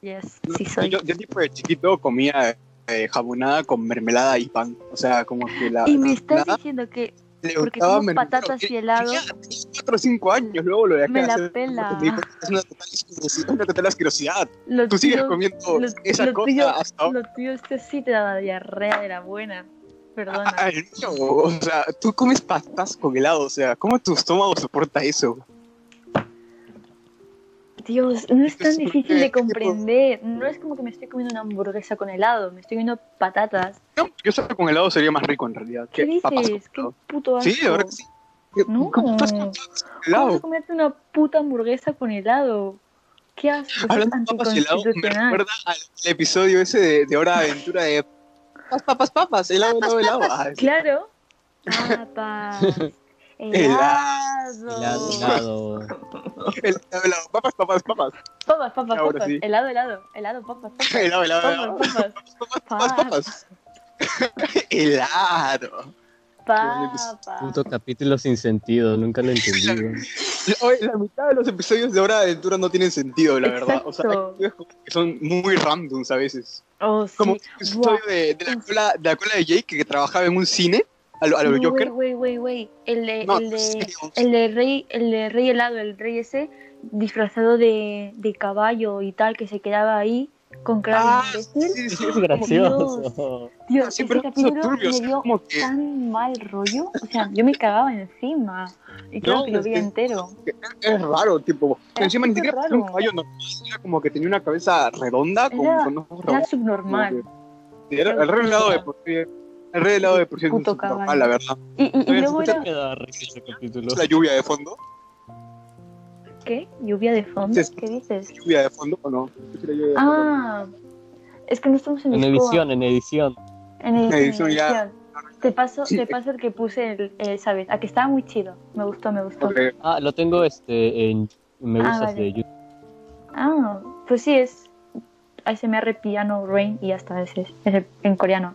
[SPEAKER 2] yes,
[SPEAKER 4] No,
[SPEAKER 2] sí soy.
[SPEAKER 4] Yo, yo tipo de chiquito comía eh, jamonada con mermelada y pan. O sea, como que la
[SPEAKER 2] Y me estás diciendo que porque como patatas y helado.
[SPEAKER 4] Tenía 4 o 5 años, luego lo
[SPEAKER 2] Me
[SPEAKER 4] de
[SPEAKER 2] la pela.
[SPEAKER 4] porque me cuenta que Es una total asquerosidad, una total asquerosidad.
[SPEAKER 2] lo
[SPEAKER 4] Tú sigues
[SPEAKER 2] tuyo-
[SPEAKER 4] comiendo
[SPEAKER 2] lo-
[SPEAKER 4] esa
[SPEAKER 2] lo
[SPEAKER 4] cosa
[SPEAKER 2] tuyo-
[SPEAKER 4] hasta ahora.
[SPEAKER 2] Lo tuyo este sí te da diarrea de la buena. Perdona.
[SPEAKER 4] Ay, no, o sea, tú comes patas con helado, o sea, ¿cómo tu estómago soporta eso?
[SPEAKER 2] Dios, no es tan difícil de comprender. No es como que me estoy comiendo una hamburguesa con helado, me estoy comiendo patatas.
[SPEAKER 4] No, que con helado sería más rico en realidad.
[SPEAKER 2] ¿Qué dices? Qué puto asco.
[SPEAKER 4] Sí, de verdad que sí.
[SPEAKER 2] No.
[SPEAKER 4] ¿Cómo estás
[SPEAKER 2] a comerte una puta hamburguesa con helado? ¿Qué asco? Eso es
[SPEAKER 4] Hablando de papas y helado, me recuerda al episodio ese de, de Hora de Aventura de papas, papas, papas, helado, helado, helado.
[SPEAKER 2] Claro. Papas.
[SPEAKER 4] Helado.
[SPEAKER 1] helado,
[SPEAKER 2] helado.
[SPEAKER 1] helado.
[SPEAKER 4] Helado, papas, papas, papas.
[SPEAKER 2] Papas, papas,
[SPEAKER 4] Ahora
[SPEAKER 2] papas.
[SPEAKER 4] sí.
[SPEAKER 2] Helado, helado. Helado, papas, papas.
[SPEAKER 4] Helado, helado, helado.
[SPEAKER 2] Papas, papas.
[SPEAKER 4] Papas, papas, papas. helado.
[SPEAKER 2] Papas.
[SPEAKER 1] Puto capítulo sin sentido, nunca lo he entendido.
[SPEAKER 4] Oye, la mitad de los episodios de Hora de Aventura no tienen sentido, la verdad. O sea,
[SPEAKER 2] Exacto.
[SPEAKER 4] que son muy randoms a veces.
[SPEAKER 2] Oh, sí.
[SPEAKER 4] Como el episodio
[SPEAKER 2] Buah.
[SPEAKER 4] de, de la cola, de la cola de Jake que trabajaba en un cine a lo, a lo
[SPEAKER 2] No,
[SPEAKER 4] Joker.
[SPEAKER 2] Güey, güey, güey. El de,
[SPEAKER 4] No,
[SPEAKER 2] el, de,
[SPEAKER 4] sí,
[SPEAKER 2] el de rey, el de rey helado, el rey ese disfrazado de, de caballo y tal, que se quedaba ahí con cara
[SPEAKER 4] Ah, sí, sí,
[SPEAKER 1] Es
[SPEAKER 4] sí.
[SPEAKER 1] gracioso.
[SPEAKER 2] Dios,
[SPEAKER 4] siempre
[SPEAKER 2] ese
[SPEAKER 4] es eso
[SPEAKER 2] capítulo
[SPEAKER 4] turbio,
[SPEAKER 2] me dio
[SPEAKER 4] como que-
[SPEAKER 2] tan mal rollo. O sea, yo me cagaba encima. Y claro
[SPEAKER 4] No,
[SPEAKER 2] que lo
[SPEAKER 4] es
[SPEAKER 2] vi
[SPEAKER 4] que-
[SPEAKER 2] entero.
[SPEAKER 4] Es raro, tipo.
[SPEAKER 2] Era
[SPEAKER 4] encima ni siquiera era un caballo normal, era como que tenía una cabeza redonda con,
[SPEAKER 2] Era-
[SPEAKER 4] con ojos
[SPEAKER 2] Era subnormal.
[SPEAKER 4] Sí, era- el rey helado de por sí. El rey helado de por sí es un
[SPEAKER 2] Puto caballo.
[SPEAKER 4] la verdad.
[SPEAKER 2] Y, y, y luego era.
[SPEAKER 1] Me da risa ese capítulo.
[SPEAKER 4] ¿Es la lluvia de fondo?
[SPEAKER 2] ¿Qué? ¿Lluvia de fondo?
[SPEAKER 4] Sí.
[SPEAKER 2] ¿Qué dices?
[SPEAKER 4] ¿Lluvia de fondo o no? Es la lluvia de fondo.
[SPEAKER 2] Ah, es que no estamos en
[SPEAKER 1] En edición, en edición.
[SPEAKER 2] En edición,
[SPEAKER 4] edición
[SPEAKER 2] en
[SPEAKER 4] ya.
[SPEAKER 2] edición. Te paso, te paso el que puse el, el, ¿sabes? A que estaba muy chido. Me gustó, me gustó.
[SPEAKER 4] Ok.
[SPEAKER 1] Ah, lo tengo este en me
[SPEAKER 2] Ah,
[SPEAKER 1] gustas
[SPEAKER 2] vale.
[SPEAKER 1] de YouTube.
[SPEAKER 2] Ah, pues sí, es ASMR Piano Rain y ya está, ese es, es el- en coreano.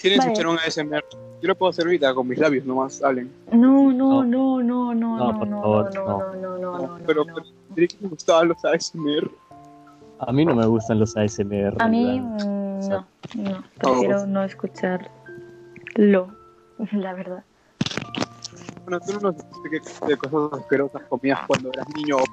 [SPEAKER 4] ¿Quieren
[SPEAKER 2] Vale.
[SPEAKER 4] escuchar un ASMR? Yo lo puedo hacer ahorita con mis labios nomás, hablen.
[SPEAKER 2] No, no,
[SPEAKER 1] No.
[SPEAKER 2] no, no, no,
[SPEAKER 1] No,
[SPEAKER 2] no,
[SPEAKER 1] por
[SPEAKER 2] no,
[SPEAKER 1] favor,
[SPEAKER 2] no,
[SPEAKER 1] no.
[SPEAKER 2] no, no, no,
[SPEAKER 4] pero,
[SPEAKER 2] no.
[SPEAKER 4] pero que me gustaban los ASMR.
[SPEAKER 1] A mí no me gustan los ASMR.
[SPEAKER 2] A mí, mm, no, no, prefiero no escucharlo, la verdad.
[SPEAKER 4] Bueno, tú no nos dijiste qué de cosas asquerosas comías cuando eras niño o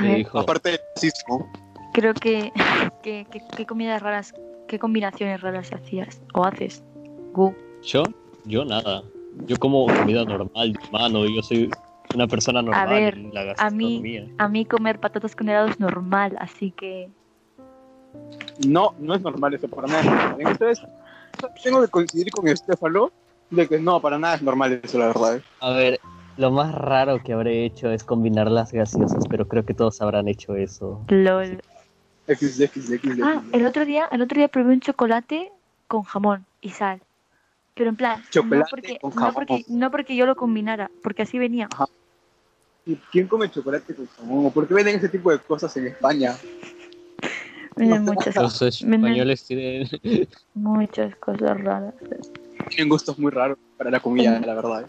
[SPEAKER 1] dijo,
[SPEAKER 4] Aparte del racismo.
[SPEAKER 2] Creo que, que, que, qué comidas raras, qué combinaciones raras hacías o haces. Gu.
[SPEAKER 1] yo, yo nada. Yo como comida normal, de mano, yo soy una persona normal
[SPEAKER 2] ver,
[SPEAKER 1] en la
[SPEAKER 2] a mí-
[SPEAKER 1] gastronomía.
[SPEAKER 2] A mí comer patatas con helado es normal, así que
[SPEAKER 4] No, no es normal eso para nada. Esto es tengo que coincidir con Estefano de que no, para nada es normal eso, la verdad. ¿eh?
[SPEAKER 1] A ver, lo más raro que habré hecho es combinar las gaseosas, pero creo que todos habrán hecho eso.
[SPEAKER 2] LOL.
[SPEAKER 4] X, X, X,
[SPEAKER 2] Ah, el otro día, el otro día probé un chocolate con jamón y sal. Pero en plan, no
[SPEAKER 4] Chocolate
[SPEAKER 2] porque,
[SPEAKER 4] con
[SPEAKER 2] no porque, no porque yo lo combinara, porque así venía.
[SPEAKER 4] ¿Y ¿Quién come chocolate con jamón? ¿O ¿Por qué venden ese tipo de cosas en España?
[SPEAKER 2] Venden muchas,
[SPEAKER 1] Los españoles tienen...
[SPEAKER 2] muchas cosas raras.
[SPEAKER 4] Tienen gustos muy raros para la comida, la verdad.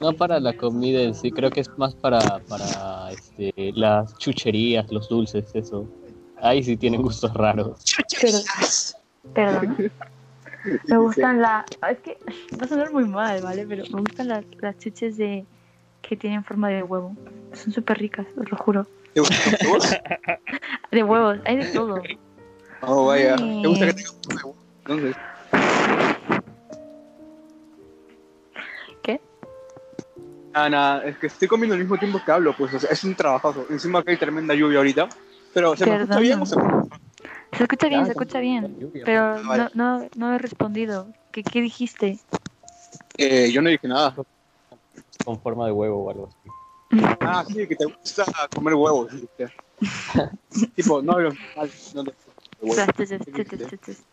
[SPEAKER 1] No para la comida en sí, creo que es más para, para este, las chucherías, los dulces, eso. Ahí sí tienen gustos raros.
[SPEAKER 2] Pero, perdón. Me gustan las... Es que va a sonar muy mal, ¿vale? Pero me gustan las, las chuches de que tienen forma de huevo. Son súper ricas, os lo juro.
[SPEAKER 4] ¿Te gustan los huevos?
[SPEAKER 2] De huevos, hay de todo.
[SPEAKER 4] Oh, vaya.
[SPEAKER 2] Ay.
[SPEAKER 4] ¿Te gusta que tenga huevos? Entonces,
[SPEAKER 2] ¿Qué?
[SPEAKER 4] nada, nada, es que estoy comiendo al mismo tiempo que hablo, pues, o sea, es un trabajazo. Encima que hay tremenda lluvia ahorita. Pero, ¿se me escucha bien o se me
[SPEAKER 2] Se escucha bien,
[SPEAKER 1] Ya,
[SPEAKER 2] se escucha bien. Pero no,
[SPEAKER 4] Vale.
[SPEAKER 2] no, no he respondido. ¿Qué, qué dijiste?
[SPEAKER 4] Eh, yo no dije nada.
[SPEAKER 1] Con forma de huevo o algo así.
[SPEAKER 4] Ah, sí, que te gusta comer huevos. tipo, no no
[SPEAKER 2] chuches.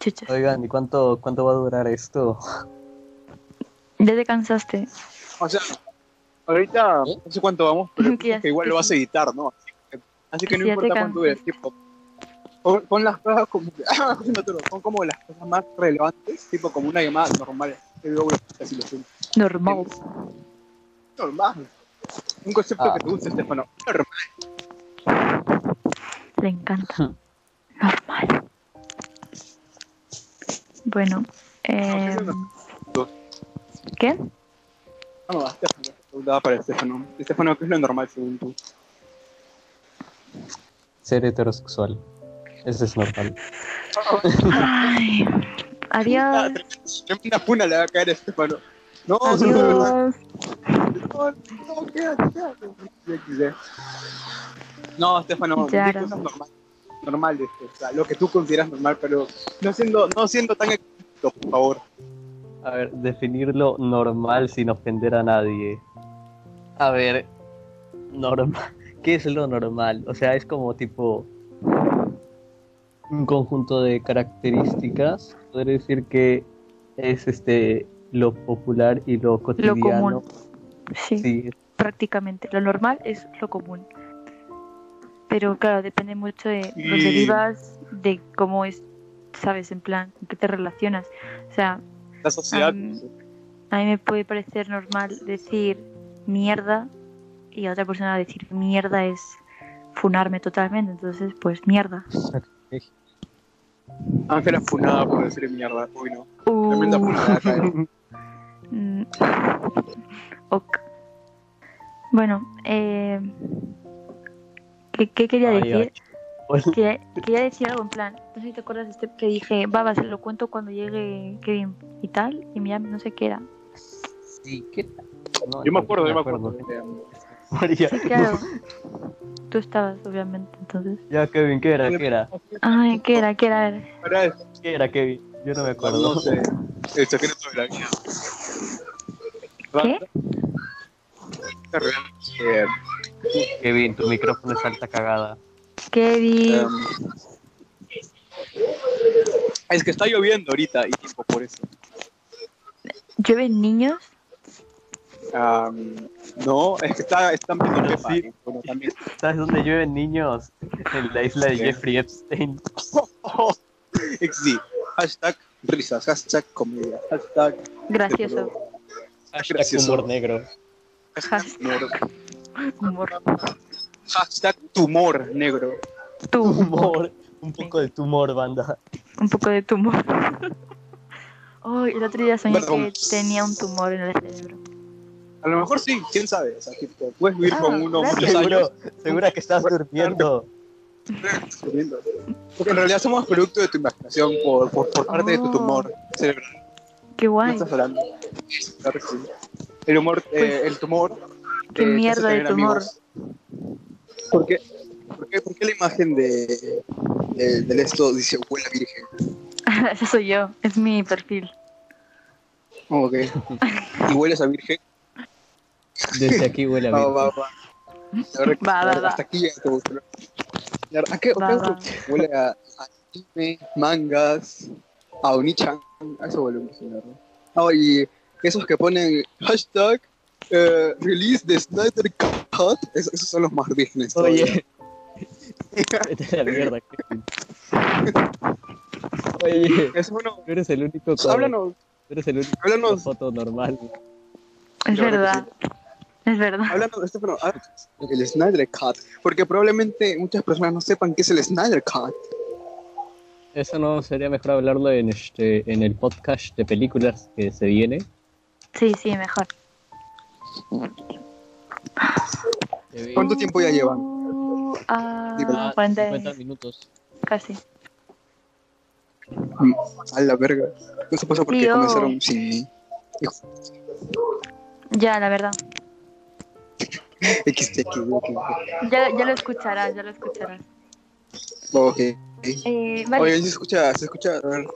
[SPEAKER 2] Chuches.
[SPEAKER 1] Oigan, ¿y cuánto, cuánto va a durar esto?
[SPEAKER 2] Ya te cansaste.
[SPEAKER 4] O sea, ahorita
[SPEAKER 1] ¿Eh?
[SPEAKER 4] no sé cuánto vamos, pero
[SPEAKER 2] Que ya-
[SPEAKER 4] que igual
[SPEAKER 2] que
[SPEAKER 4] lo vas a editar, ¿no? Así que, así que no importa cuánto dure. Tipo, pon, pon las cosas como, pon como las cosas más relevantes, tipo como una llamada normal.
[SPEAKER 2] Normal.
[SPEAKER 4] Normal. Un concepto
[SPEAKER 1] Ah.
[SPEAKER 4] que te guste, Estefano. Normal.
[SPEAKER 2] Le encanta. Normal. Bueno. Eh, ¿Qué?
[SPEAKER 4] Vamos, Estefano. Preguntaba para Estefano. Estefano, ¿qué es lo normal según tú?
[SPEAKER 1] Ser heterosexual. Eso es normal.
[SPEAKER 2] Ay.
[SPEAKER 4] Ah,
[SPEAKER 2] Adiós.
[SPEAKER 4] tremenda- Tremenda puna le va a caer a Estefano. No.
[SPEAKER 2] Adiós.
[SPEAKER 4] No, no, quédate, quédate. No, Estefano, cosas normales, normales, o sea, lo que tú consideras normal, pero no siendo, no siendo tan explícito, por favor.
[SPEAKER 1] A ver, definirlo normal sin ofender a nadie. A ver, normal. ¿Qué es lo normal? O sea, es como tipo un conjunto de características. Podría decir que es este lo popular y lo cotidiano.
[SPEAKER 2] común. Sí,
[SPEAKER 1] Sí,
[SPEAKER 2] prácticamente. Lo normal es lo común. Pero claro, depende mucho de los
[SPEAKER 4] Y-
[SPEAKER 2] derivas, de cómo es, sabes, en plan, con qué te relacionas. O sea,
[SPEAKER 4] La sociedad.
[SPEAKER 2] A mí me puede parecer normal decir mierda y a otra persona decir mierda es funarme totalmente. Entonces, pues mierda.
[SPEAKER 4] Ángela funada por decir mierda. Uy, no.
[SPEAKER 2] Uh,
[SPEAKER 4] Tremenda puna le va a caer.
[SPEAKER 2] mm, ok. Bueno, eh, ¿qué, qué quería
[SPEAKER 1] Ay,
[SPEAKER 2] decir?
[SPEAKER 1] ay.
[SPEAKER 2] Quería, quería decir algo en plan, no sé si te acuerdas de este que dije, baba, se lo cuento cuando llegue Kevin y tal, y ya no sé qué era.
[SPEAKER 1] Sí, ¿qué? No,
[SPEAKER 4] Yo me acuerdo, yo me
[SPEAKER 1] acuerdo.
[SPEAKER 4] acuerdo.
[SPEAKER 1] María,
[SPEAKER 2] Sí, claro. Tú estabas, obviamente, entonces.
[SPEAKER 1] ya Kevin, ¿qué era? ¿Qué era?
[SPEAKER 2] Ay, ¿qué era? ¿Qué era?
[SPEAKER 1] ¿Qué era Kevin? Yo no me acuerdo.
[SPEAKER 4] no sé, el secreto de la vida.
[SPEAKER 2] ¿Qué?
[SPEAKER 1] Kevin, tu micrófono es alta cagada.
[SPEAKER 2] Kevin.
[SPEAKER 4] em, es que está lloviendo ahorita y tipo por eso.
[SPEAKER 2] ¿Llueven niños?
[SPEAKER 4] Am, no, es que está, están viendo
[SPEAKER 1] Pero
[SPEAKER 4] Pepa,
[SPEAKER 1] sí.
[SPEAKER 4] Bueno, también.
[SPEAKER 1] ¿Sabes dónde llueven niños? En la isla de
[SPEAKER 4] ¿Qué?
[SPEAKER 1] Jeffrey Epstein.
[SPEAKER 4] XD. Hashtag risas, hashtag comedia, hashtag
[SPEAKER 2] Gracioso.
[SPEAKER 1] Hashtag
[SPEAKER 4] Gracioso.
[SPEAKER 1] humor negro.
[SPEAKER 4] hashtag humor,
[SPEAKER 2] Humor.
[SPEAKER 4] Hashtag tumor negro.
[SPEAKER 2] Tú.
[SPEAKER 1] Humor. Un poco de tumor, banda.
[SPEAKER 2] Un poco de tumor. Oh, el otro día soñé
[SPEAKER 4] Perdón.
[SPEAKER 2] que tenía un tumor en el cerebro.
[SPEAKER 4] A lo mejor sí, quién sabe. O sea, tipo, puedes vivir
[SPEAKER 2] Ah,
[SPEAKER 4] con uno
[SPEAKER 2] gracias.
[SPEAKER 4] muchos años.
[SPEAKER 1] Seguro, segura que estás durmiendo.
[SPEAKER 4] durmiendo. Porque en realidad somos producto de tu imaginación por, por, por parte de tu
[SPEAKER 2] Oh.
[SPEAKER 4] tumor cerebral.
[SPEAKER 2] Qué
[SPEAKER 4] ¿No
[SPEAKER 2] guay.
[SPEAKER 4] estás hablando? Claro que sí. El humor, eh, el tumor.
[SPEAKER 2] Pues, Qué
[SPEAKER 4] eh,
[SPEAKER 2] mierda de tumor.
[SPEAKER 4] amigos. ¿Por qué? ¿Por qué, por qué la imagen de, del, del esto dice huele a virgen.
[SPEAKER 2] Ese soy yo, es mi perfil.
[SPEAKER 4] Oh, ok. Y hueles a virgen.
[SPEAKER 1] Desde aquí huele a
[SPEAKER 4] Va,
[SPEAKER 1] virgen.
[SPEAKER 4] va, va. Verdad que-
[SPEAKER 2] Va, va, va.
[SPEAKER 4] Hasta aquí ya te verdad, ¿A qué,
[SPEAKER 2] Va, va.
[SPEAKER 4] Huele a a anime, mangas, a Onichan. A eso huele mucho, verdad. Ah, y esos que ponen hashtag eh, release de Snyder Cut, esos, esos son los más vírgenes.
[SPEAKER 1] Oye. Vete a la mierda. Oye,
[SPEAKER 4] Es uno.
[SPEAKER 1] tú eres el único con,
[SPEAKER 4] Háblanos,
[SPEAKER 1] tú eres el único
[SPEAKER 4] háblanos.
[SPEAKER 1] foto normal.
[SPEAKER 2] Es
[SPEAKER 4] Yo
[SPEAKER 2] verdad. Es verdad.
[SPEAKER 4] Háblanos, Estefano, háblanos del Snyder Cut, porque probablemente muchas personas no sepan qué es el Snyder Cut.
[SPEAKER 1] Eso no sería mejor hablarlo en este en el podcast de películas que se viene.
[SPEAKER 2] Sí, sí, mejor.
[SPEAKER 4] ¿Cuánto tiempo ya llevan?
[SPEAKER 2] Uh, ah,
[SPEAKER 4] Digo,
[SPEAKER 2] 40,
[SPEAKER 1] 50 minutos.
[SPEAKER 2] casi.
[SPEAKER 4] A la verga. No se pasa porque
[SPEAKER 2] Tío.
[SPEAKER 4] comenzaron sin mí.
[SPEAKER 2] Ya, la verdad. Ya, ya lo escucharás, ya lo escucharás.
[SPEAKER 4] Ok.
[SPEAKER 2] Eh, vale,
[SPEAKER 4] Oye, se escucha, se escucha. A ver.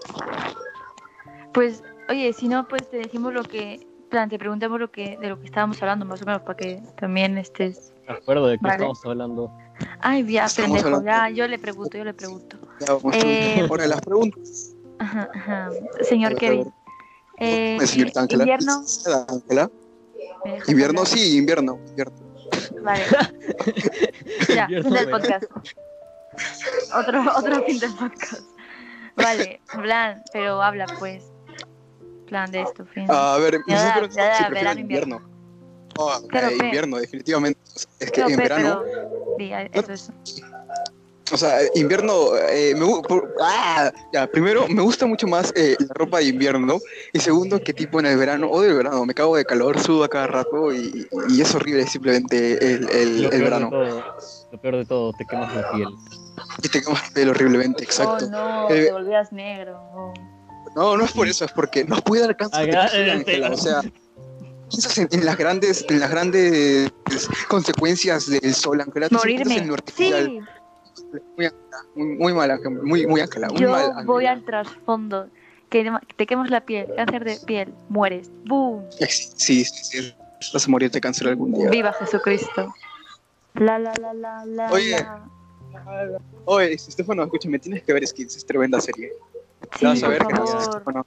[SPEAKER 2] pues, oye, si no, pues te decimos lo que, plan, te preguntamos lo que, de lo que estábamos hablando, más o menos, para que también estés...
[SPEAKER 1] Me acuerdo de qué
[SPEAKER 2] Vale.
[SPEAKER 1] estamos hablando.
[SPEAKER 2] Ay, ya,
[SPEAKER 4] Estamos
[SPEAKER 2] pendejo,
[SPEAKER 4] hablando-
[SPEAKER 2] ya, yo le pregunto, yo le pregunto.
[SPEAKER 4] Ya vamos.
[SPEAKER 2] Eh,
[SPEAKER 4] Ahora las preguntas.
[SPEAKER 2] Ajá, ajá. Señor Kevin, eh,
[SPEAKER 4] señorita Ángela.
[SPEAKER 2] invierno...
[SPEAKER 4] Ángela.
[SPEAKER 2] ¿me dejas
[SPEAKER 4] Invierno, sí, invierno. invierno.
[SPEAKER 2] Vale. ya, fin del podcast. Otro, otro fin del podcast. Vale, plan, pero habla pues. Plan de esto, fin.
[SPEAKER 4] A ver,
[SPEAKER 2] da, da,
[SPEAKER 4] prefiero el invierno. Oh, eh,
[SPEAKER 2] pe.
[SPEAKER 4] invierno, definitivamente. Es que
[SPEAKER 2] Pero,
[SPEAKER 4] en
[SPEAKER 2] pe,
[SPEAKER 4] verano,
[SPEAKER 2] pero- eso es.
[SPEAKER 4] o sea, invierno, eh, me, por- ah, ya, primero, me gusta mucho más eh, la ropa de invierno. Y segundo, que tipo en el verano, odio el verano, me cago de calor, sudo a cada rato y, y es horrible simplemente el, el,
[SPEAKER 1] Lo
[SPEAKER 4] verano.
[SPEAKER 1] todo, lo peor de todo, te quemas la piel.
[SPEAKER 4] Y te quemas el pelo horriblemente, exacto.
[SPEAKER 2] Oh no,
[SPEAKER 4] Eh,
[SPEAKER 2] te volvías negro. oh.
[SPEAKER 4] No, no es por eso, es porque no puede alcanzar
[SPEAKER 1] Acá,
[SPEAKER 4] a
[SPEAKER 1] te-
[SPEAKER 4] O sea, piensas en, en las grandes, en las grandes consecuencias del sol, Ángela. Piensas en lo
[SPEAKER 2] Morirme.
[SPEAKER 4] artificial.
[SPEAKER 2] Sí,
[SPEAKER 4] Muy, Ángela, muy, muy mal, Ángela, muy, muy Ángela, muy
[SPEAKER 2] yo
[SPEAKER 4] mal. Ángela.
[SPEAKER 2] voy al trasfondo. Que te quemas la piel, cáncer de piel, mueres. ¡Boom!
[SPEAKER 4] Sí, sí, sí, vas a morir de cáncer algún día.
[SPEAKER 2] ¡Viva Jesucristo! La la la la la.
[SPEAKER 4] Oye.
[SPEAKER 2] la.
[SPEAKER 4] Oye, Estefano, escúchame, tienes que ver Skins, es tremenda serie.
[SPEAKER 2] Sí,
[SPEAKER 4] a
[SPEAKER 2] por
[SPEAKER 4] ver, gracias,
[SPEAKER 2] favor.
[SPEAKER 4] Estefano.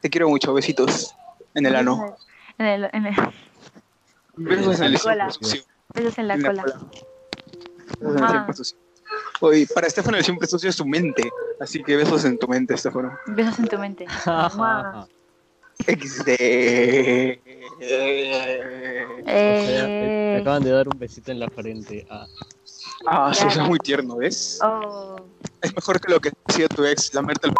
[SPEAKER 4] Te quiero mucho, besitos en el ano.
[SPEAKER 2] En el, en el,
[SPEAKER 4] Besos en
[SPEAKER 2] cola. besos en la
[SPEAKER 4] En la cola. Besos en el
[SPEAKER 2] Ah.
[SPEAKER 4] siempre sucio. Oye, para Estefano el siempre sucio es su mente, así que besos en tu mente, Estefano.
[SPEAKER 2] Besos en tu mente. Mua.
[SPEAKER 4] XD.
[SPEAKER 1] O sea,
[SPEAKER 2] Eh,
[SPEAKER 1] acaban de dar un besito en la frente. Ah,
[SPEAKER 4] Ah, sí, eso es muy tierno, ¿ves?
[SPEAKER 2] oh.
[SPEAKER 4] Es mejor que lo que hacía tu ex, lamerte el.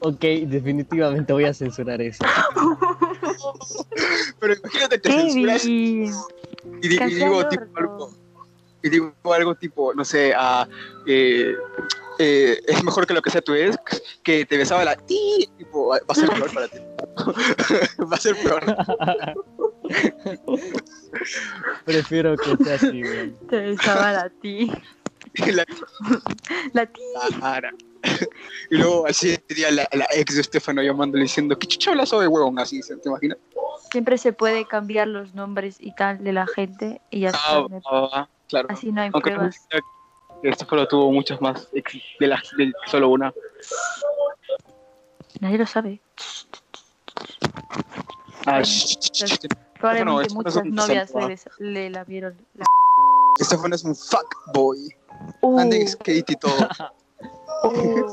[SPEAKER 1] Ok, definitivamente voy a censurar eso.
[SPEAKER 4] Pero imagínate que censuras y, y digo tipo algo, y digo algo tipo, no sé, eh, eh, es mejor que lo que sea tu ex, que te besaba la ti, tipo, va a ser peor para ti. va a ser peor.
[SPEAKER 1] Prefiero que sea así.
[SPEAKER 2] Te besaba la ti.
[SPEAKER 4] La
[SPEAKER 2] La ti.
[SPEAKER 4] cara. Y luego así día la, la ex de Estefano llamándole diciendo, ¿qué chucha hablas de huevón? Así, ¿se- ¿te imaginas?
[SPEAKER 2] Siempre se puede cambiar los nombres y tal de la gente y ya
[SPEAKER 4] Ah,
[SPEAKER 2] está.
[SPEAKER 4] ah, claro.
[SPEAKER 2] Así no hay
[SPEAKER 4] Aunque
[SPEAKER 2] pruebas.
[SPEAKER 4] Estefano tuvo muchas más ex de las de solo una.
[SPEAKER 2] Nadie lo sabe.
[SPEAKER 4] Ah,
[SPEAKER 2] Probablemente
[SPEAKER 4] no
[SPEAKER 2] muchas novias le, le la vieron. La...
[SPEAKER 4] Estefano es un fuckboy.
[SPEAKER 2] Uh,
[SPEAKER 4] Anda en skate y todo.
[SPEAKER 2] uh.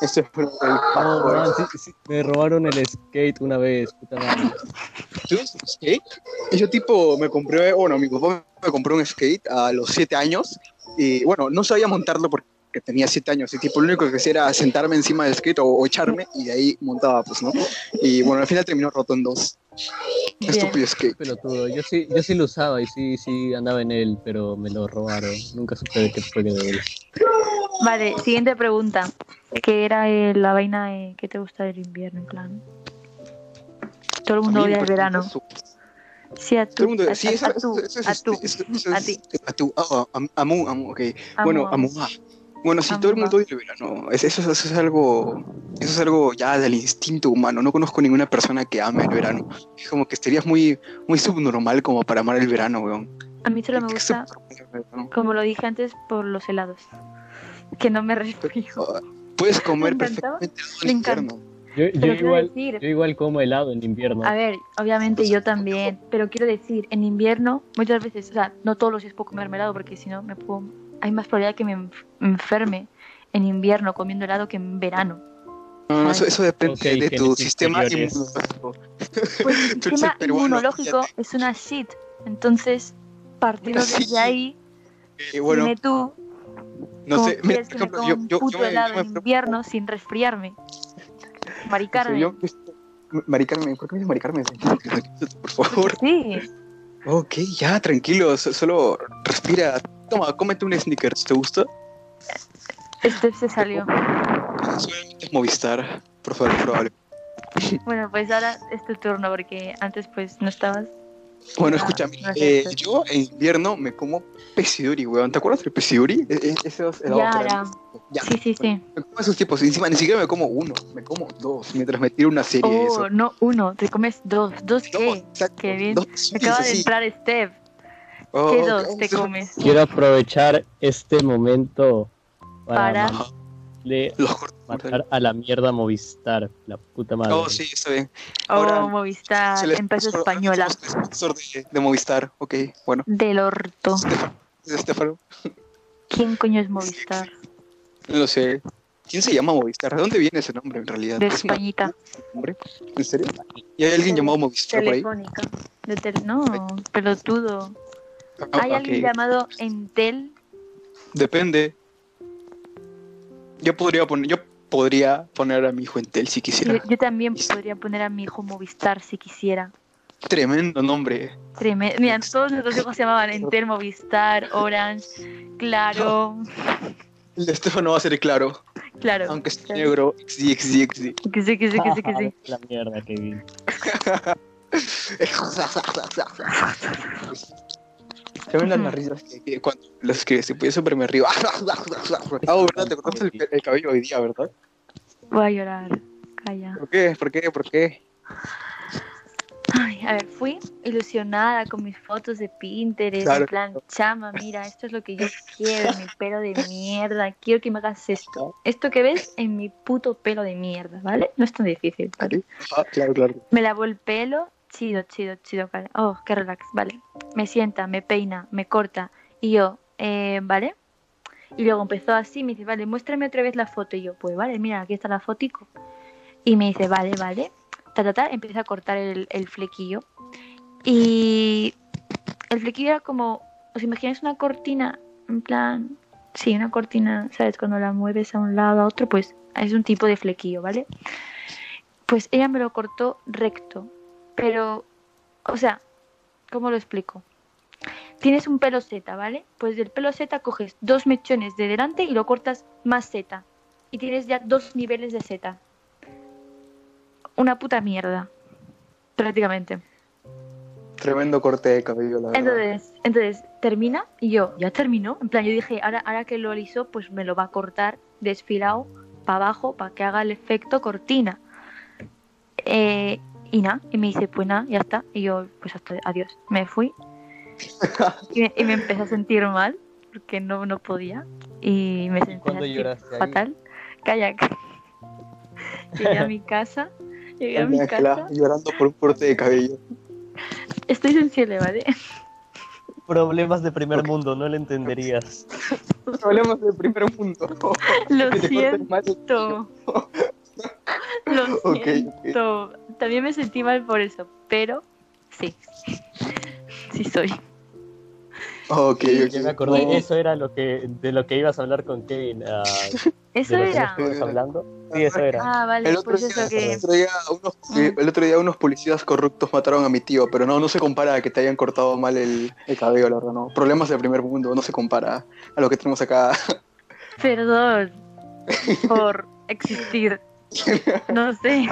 [SPEAKER 4] Estefano es el
[SPEAKER 1] No, man, sí- sí, me robaron el skate una vez, puta madre.
[SPEAKER 4] ¿Tú ves skate? Y yo tipo me compré, bueno, mi papá me compró un skate a los 7 años y bueno, no sabía montarlo porque tenía 7 años y tipo lo único que hacía era sentarme encima del skate o, o echarme y de ahí montaba pues, ¿no? Y bueno, al final terminó roto en dos.
[SPEAKER 2] Bien.
[SPEAKER 4] Estúpido skate.
[SPEAKER 1] Pelotudo, yo sí, yo sí lo usaba y sí, sí andaba en él, pero me lo robaron. Nunca supe de qué fue de él.
[SPEAKER 2] Vale, siguiente pregunta. ¿Qué era eh, la vaina eh, que te gusta del invierno? En plan. Todo el mundo
[SPEAKER 4] A
[SPEAKER 2] odia el verano. Sí, a tú. a,
[SPEAKER 4] sí,
[SPEAKER 2] a- a tú. a tú. a ti.
[SPEAKER 4] A tú, ah, ah, am- amu, amu, ok.
[SPEAKER 2] Amo,
[SPEAKER 4] bueno,
[SPEAKER 2] amo.
[SPEAKER 4] amu, ah. Bueno, sí, todo el mundo odia el verano. Es- Eso, eso es algo, eso es algo ya del instinto humano. No conozco ninguna persona que ame el verano. Es como que estarías muy, muy subnormal como para amar el verano, weón.
[SPEAKER 2] A mí solo me
[SPEAKER 4] ¿Qué
[SPEAKER 2] gusta, como lo dije antes, por los helados. Que no me resfrío.
[SPEAKER 4] Ah, Puedes comer perfectamente en invierno.
[SPEAKER 1] Yo, yo igual,
[SPEAKER 2] decir,
[SPEAKER 1] yo igual como helado en invierno.
[SPEAKER 2] a ver, obviamente yo también, pero quiero decir, en invierno muchas veces, o sea, no todos los días puedo comer helado porque si no me puedo, hay más probabilidad que me enf- enferme en invierno comiendo helado que en verano.
[SPEAKER 4] No, no, eso, eso depende de tu sistema
[SPEAKER 1] inferiores.
[SPEAKER 4] inmunológico.
[SPEAKER 2] Pues el
[SPEAKER 4] eres
[SPEAKER 2] sistema
[SPEAKER 4] peruano,
[SPEAKER 2] inmunológico es una shit. Entonces, partiendo desde ahí,
[SPEAKER 4] Eh, bueno,
[SPEAKER 2] dime tú,
[SPEAKER 4] no
[SPEAKER 2] ¿cómo
[SPEAKER 4] sé. Mira, por ejemplo, yo, yo, yo me,
[SPEAKER 2] helado
[SPEAKER 4] yo
[SPEAKER 2] en
[SPEAKER 4] me
[SPEAKER 2] invierno sin resfriarme? Maricarme.
[SPEAKER 4] Yo, maricarme, ¿por qué me dices maricarme? Por favor.
[SPEAKER 2] Sí,
[SPEAKER 4] Ok, ya, tranquilo, so- solo respira. Toma, cómete un Snickers, ¿te gusta?
[SPEAKER 2] este se salió.
[SPEAKER 4] Es Movistar, por favor, probable.
[SPEAKER 2] Bueno, pues ahora es tu turno porque antes pues no estabas.
[SPEAKER 4] Bueno,
[SPEAKER 2] Ah,
[SPEAKER 4] escúchame, eh, yo en invierno me como pesiduri, weón. ¿Te acuerdas del pesiduri? E- e- Esos helados
[SPEAKER 2] Ya,
[SPEAKER 4] grandes. Ya,
[SPEAKER 2] Sí, sí, sí.
[SPEAKER 4] Me como esos tipos, encima ni siquiera me como uno, me como dos, mientras me tiro una serie de
[SPEAKER 2] Oh,
[SPEAKER 4] eso.
[SPEAKER 2] no, uno, te comes dos. ¿Dos
[SPEAKER 4] Dos,
[SPEAKER 2] qué?
[SPEAKER 4] exacto,
[SPEAKER 2] Qué bien.
[SPEAKER 4] dos
[SPEAKER 2] Acaba de entrar Steph.
[SPEAKER 4] Oh,
[SPEAKER 2] ¿Qué dos te comes?
[SPEAKER 1] Quiero aprovechar este momento para, Matar a la mierda Movistar, la puta madre.
[SPEAKER 4] Oh, sí, está bien.
[SPEAKER 2] Oh,
[SPEAKER 4] Ahora,
[SPEAKER 2] Movistar,
[SPEAKER 4] Se les-
[SPEAKER 2] empresa española.
[SPEAKER 4] sponsor de, de Movistar, ok, bueno.
[SPEAKER 2] Del orto.
[SPEAKER 4] Estefano, ¿es Estefano?
[SPEAKER 2] ¿Quién coño es Movistar?
[SPEAKER 4] No lo sé. ¿Quién se llama Movistar? ¿De dónde viene ese nombre en realidad?
[SPEAKER 2] De
[SPEAKER 4] ¿Es una-
[SPEAKER 2] Españita.
[SPEAKER 4] nombre? ¿En serio? ¿Y hay alguien llamado Movistar por ahí?
[SPEAKER 2] Telefónica. De tel- no, pelotudo.
[SPEAKER 4] Ah,
[SPEAKER 2] Hay alguien llamado Entel.
[SPEAKER 4] Depende. Yo podría poner, yo podría poner a mi hijo Entel si quisiera.
[SPEAKER 2] yo también podría poner a mi hijo Movistar si quisiera.
[SPEAKER 4] Tremendo nombre.
[SPEAKER 2] Tremendo. Mira, todos nuestros hijos se llamaban Entel, Movistar, Orange, Claro.
[SPEAKER 4] El de Estefano va a ser claro.
[SPEAKER 2] Claro.
[SPEAKER 4] Aunque esté
[SPEAKER 2] Claro.
[SPEAKER 4] negro. XD, XD, XD.
[SPEAKER 2] Que sí, que sí, que sí, que sí.
[SPEAKER 1] la mierda, Kevin.
[SPEAKER 4] Se ven las que, que cuando las que se puede siempre me río. Ah, ¿verdad? Te cortaste el, el cabello hoy día, ¿verdad?
[SPEAKER 2] Voy a llorar. Calla.
[SPEAKER 4] ¿Por qué? ¿Por qué? ¿Por qué?
[SPEAKER 2] Ay, a ver, fui ilusionada con mis fotos de Pinterest,
[SPEAKER 4] Claro.
[SPEAKER 2] en plan, chama, mira, esto es lo que yo quiero, mi pelo de mierda, quiero que me hagas esto. Esto que ves en mi puto pelo de mierda, ¿vale? No es tan difícil. ¿vale?
[SPEAKER 4] Ah, claro, claro.
[SPEAKER 2] Me lavo el pelo, chido, chido, chido, vale. Oh, qué relax, vale. Me sienta, me peina, me corta, y yo, eh, ¿vale? Y luego empezó así, me dice, vale, muéstrame otra vez la foto, y yo, pues vale, mira, aquí está la fotico. Y me dice, vale, vale. Ta, ta, ta, empieza a cortar el, el flequillo. Y el flequillo era como, ¿os imagináis una cortina? En plan, sí, una cortina, ¿sabes? Cuando la mueves a un lado, a otro, pues es un tipo de flequillo, ¿vale? Pues ella me lo cortó recto. Pero, o sea, ¿cómo lo explico? Tienes un pelo Z, ¿vale? Pues del pelo Z coges dos mechones de delante y lo cortas más Z. Y tienes ya dos niveles de Z. Una puta mierda. Prácticamente.
[SPEAKER 4] Tremendo corte de cabello, la verdad.
[SPEAKER 2] Entonces, entonces termina y yo, ya terminó. En plan, yo dije, ahora, ahora que lo alisó, pues me lo va a cortar desfilado para abajo para que haga el efecto cortina. Eh, y nada, y me dice, pues nada, ya está. Y yo, pues hasta adiós. Me fui. y, me, y me empecé a sentir mal porque no, no podía. Y me
[SPEAKER 1] ahí?
[SPEAKER 2] fatal. Calla, calla. Llegué a mi casa. Llegué a mi casa.
[SPEAKER 4] llorando por un corte de cabello.
[SPEAKER 2] Estoy sensible, ¿vale?
[SPEAKER 1] Problemas de primer mundo, no lo entenderías.
[SPEAKER 4] Hablemos del primer mundo.
[SPEAKER 2] Lo siento. Lo
[SPEAKER 4] Ok, ok.
[SPEAKER 2] siento. También me sentí mal por eso, pero sí. Sí soy.
[SPEAKER 4] Ok,
[SPEAKER 2] Sí,
[SPEAKER 4] ok.
[SPEAKER 1] Ya me acordé,
[SPEAKER 4] No.
[SPEAKER 1] eso era lo que, de lo que ibas a hablar con Kevin. ah,
[SPEAKER 2] Eso
[SPEAKER 1] de que
[SPEAKER 2] era.
[SPEAKER 1] estabas hablando. Sí, eso era.
[SPEAKER 2] Ah, vale,
[SPEAKER 4] El otro,
[SPEAKER 2] pues
[SPEAKER 4] día,
[SPEAKER 2] eso
[SPEAKER 4] el,
[SPEAKER 2] que.
[SPEAKER 4] otro día unos, eh, el otro día unos policías corruptos mataron a mi tío, pero no, no se compara a que te hayan cortado mal el, el cabello, la verdad, no. Problemas del primer mundo, no se compara a lo que tenemos acá.
[SPEAKER 2] Perdón por existir. No sé.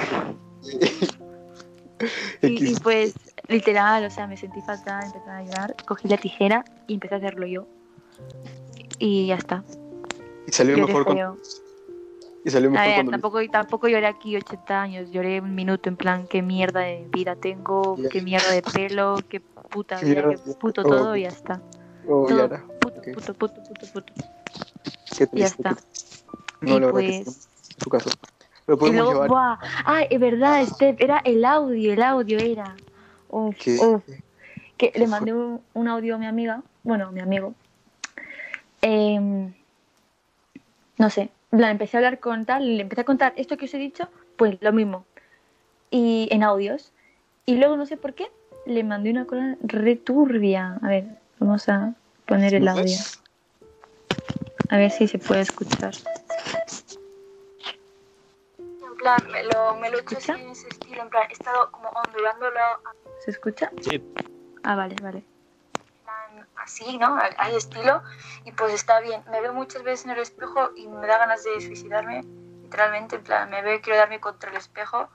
[SPEAKER 2] Y, y pues literal, o sea, me sentí fatal, empecé a llorar, cogí la tijera y empecé a hacerlo yo. Y ya está.
[SPEAKER 4] Y salió
[SPEAKER 2] Lloré
[SPEAKER 4] mejor cuando... Y salió
[SPEAKER 2] A
[SPEAKER 4] mejor
[SPEAKER 2] ver,
[SPEAKER 4] cuando...
[SPEAKER 2] tampoco, tampoco lloré aquí 80 años, lloré un minuto en plan, qué mierda de vida tengo,
[SPEAKER 4] Ya.
[SPEAKER 2] qué mierda de pelo, qué puta
[SPEAKER 4] Qué
[SPEAKER 2] vida, qué puto
[SPEAKER 4] oh.
[SPEAKER 2] todo y ya está.
[SPEAKER 4] Oh,
[SPEAKER 2] todo.
[SPEAKER 4] Yara,
[SPEAKER 2] Puto,
[SPEAKER 4] Ok.
[SPEAKER 2] puto, puto, puto, puto. Y ya está.
[SPEAKER 4] No,
[SPEAKER 2] y
[SPEAKER 4] la verdad que sí,
[SPEAKER 2] pues...
[SPEAKER 4] en tu caso. Lo
[SPEAKER 2] Y
[SPEAKER 4] podemos
[SPEAKER 2] luego,
[SPEAKER 4] llevar...
[SPEAKER 2] ¡buah! Ah, es verdad, Steph, era el audio, el audio era. Uf,
[SPEAKER 4] que-
[SPEAKER 2] uf. Que le mandé un, un audio a mi amiga, bueno, a mi amigo. Em, no sé, plan, empecé a hablar con tal, le empecé a contar esto que os he dicho, pues lo mismo. Y en audios. Y luego no sé por qué, le mandé una cosa returbia. A ver, vamos a poner el
[SPEAKER 4] ¿No
[SPEAKER 2] audio. A ver si se puede escuchar.
[SPEAKER 5] En plan, me lo, me lo he hecho así en ese estilo, en plan, he estado como ondulándolo
[SPEAKER 2] ¿Se escucha?
[SPEAKER 1] Sí.
[SPEAKER 2] Ah, vale, vale.
[SPEAKER 5] plan así, ¿no? Hay estilo, y pues está bien. Me veo muchas veces en el espejo y me da ganas de suicidarme, literalmente, en plan, me veo y quiero darme contra el espejo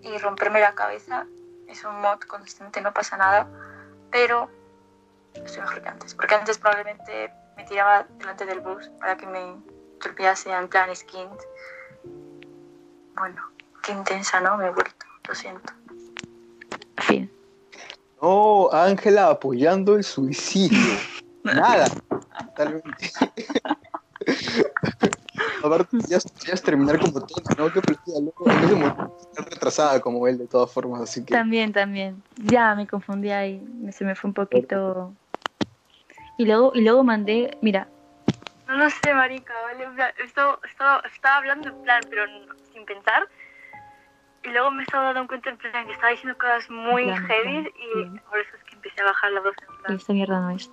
[SPEAKER 5] y romperme la cabeza. Es un mod constante, no pasa nada, pero estoy mejor que antes, porque antes probablemente me tiraba delante del bus para que me torpease en plan skin. Bueno, qué intensa, ¿no? Me he vuelto, lo siento.
[SPEAKER 2] Fin.
[SPEAKER 4] No, Ángela apoyando el suicidio. Nada. Totalmente. Aparte, ya, ya es terminar como tonta, ¿no? Qué felicidad, loco. En morir, estar retrasada como él, de todas formas, así que.
[SPEAKER 2] También, también. Ya me confundí ahí. Se me fue un poquito. Y luego, y luego mandé, mira,
[SPEAKER 5] No lo sé, marica, ¿vale? En plan, Esto, esto- estaba hablando en plan, pero no- sin pensar. Y luego me estaba dando cuenta en plan que estaba diciendo cosas muy
[SPEAKER 2] plan,
[SPEAKER 5] heavy y por eso es que empecé a bajar la voz en
[SPEAKER 2] y
[SPEAKER 5] plan.
[SPEAKER 2] esta mierda no es.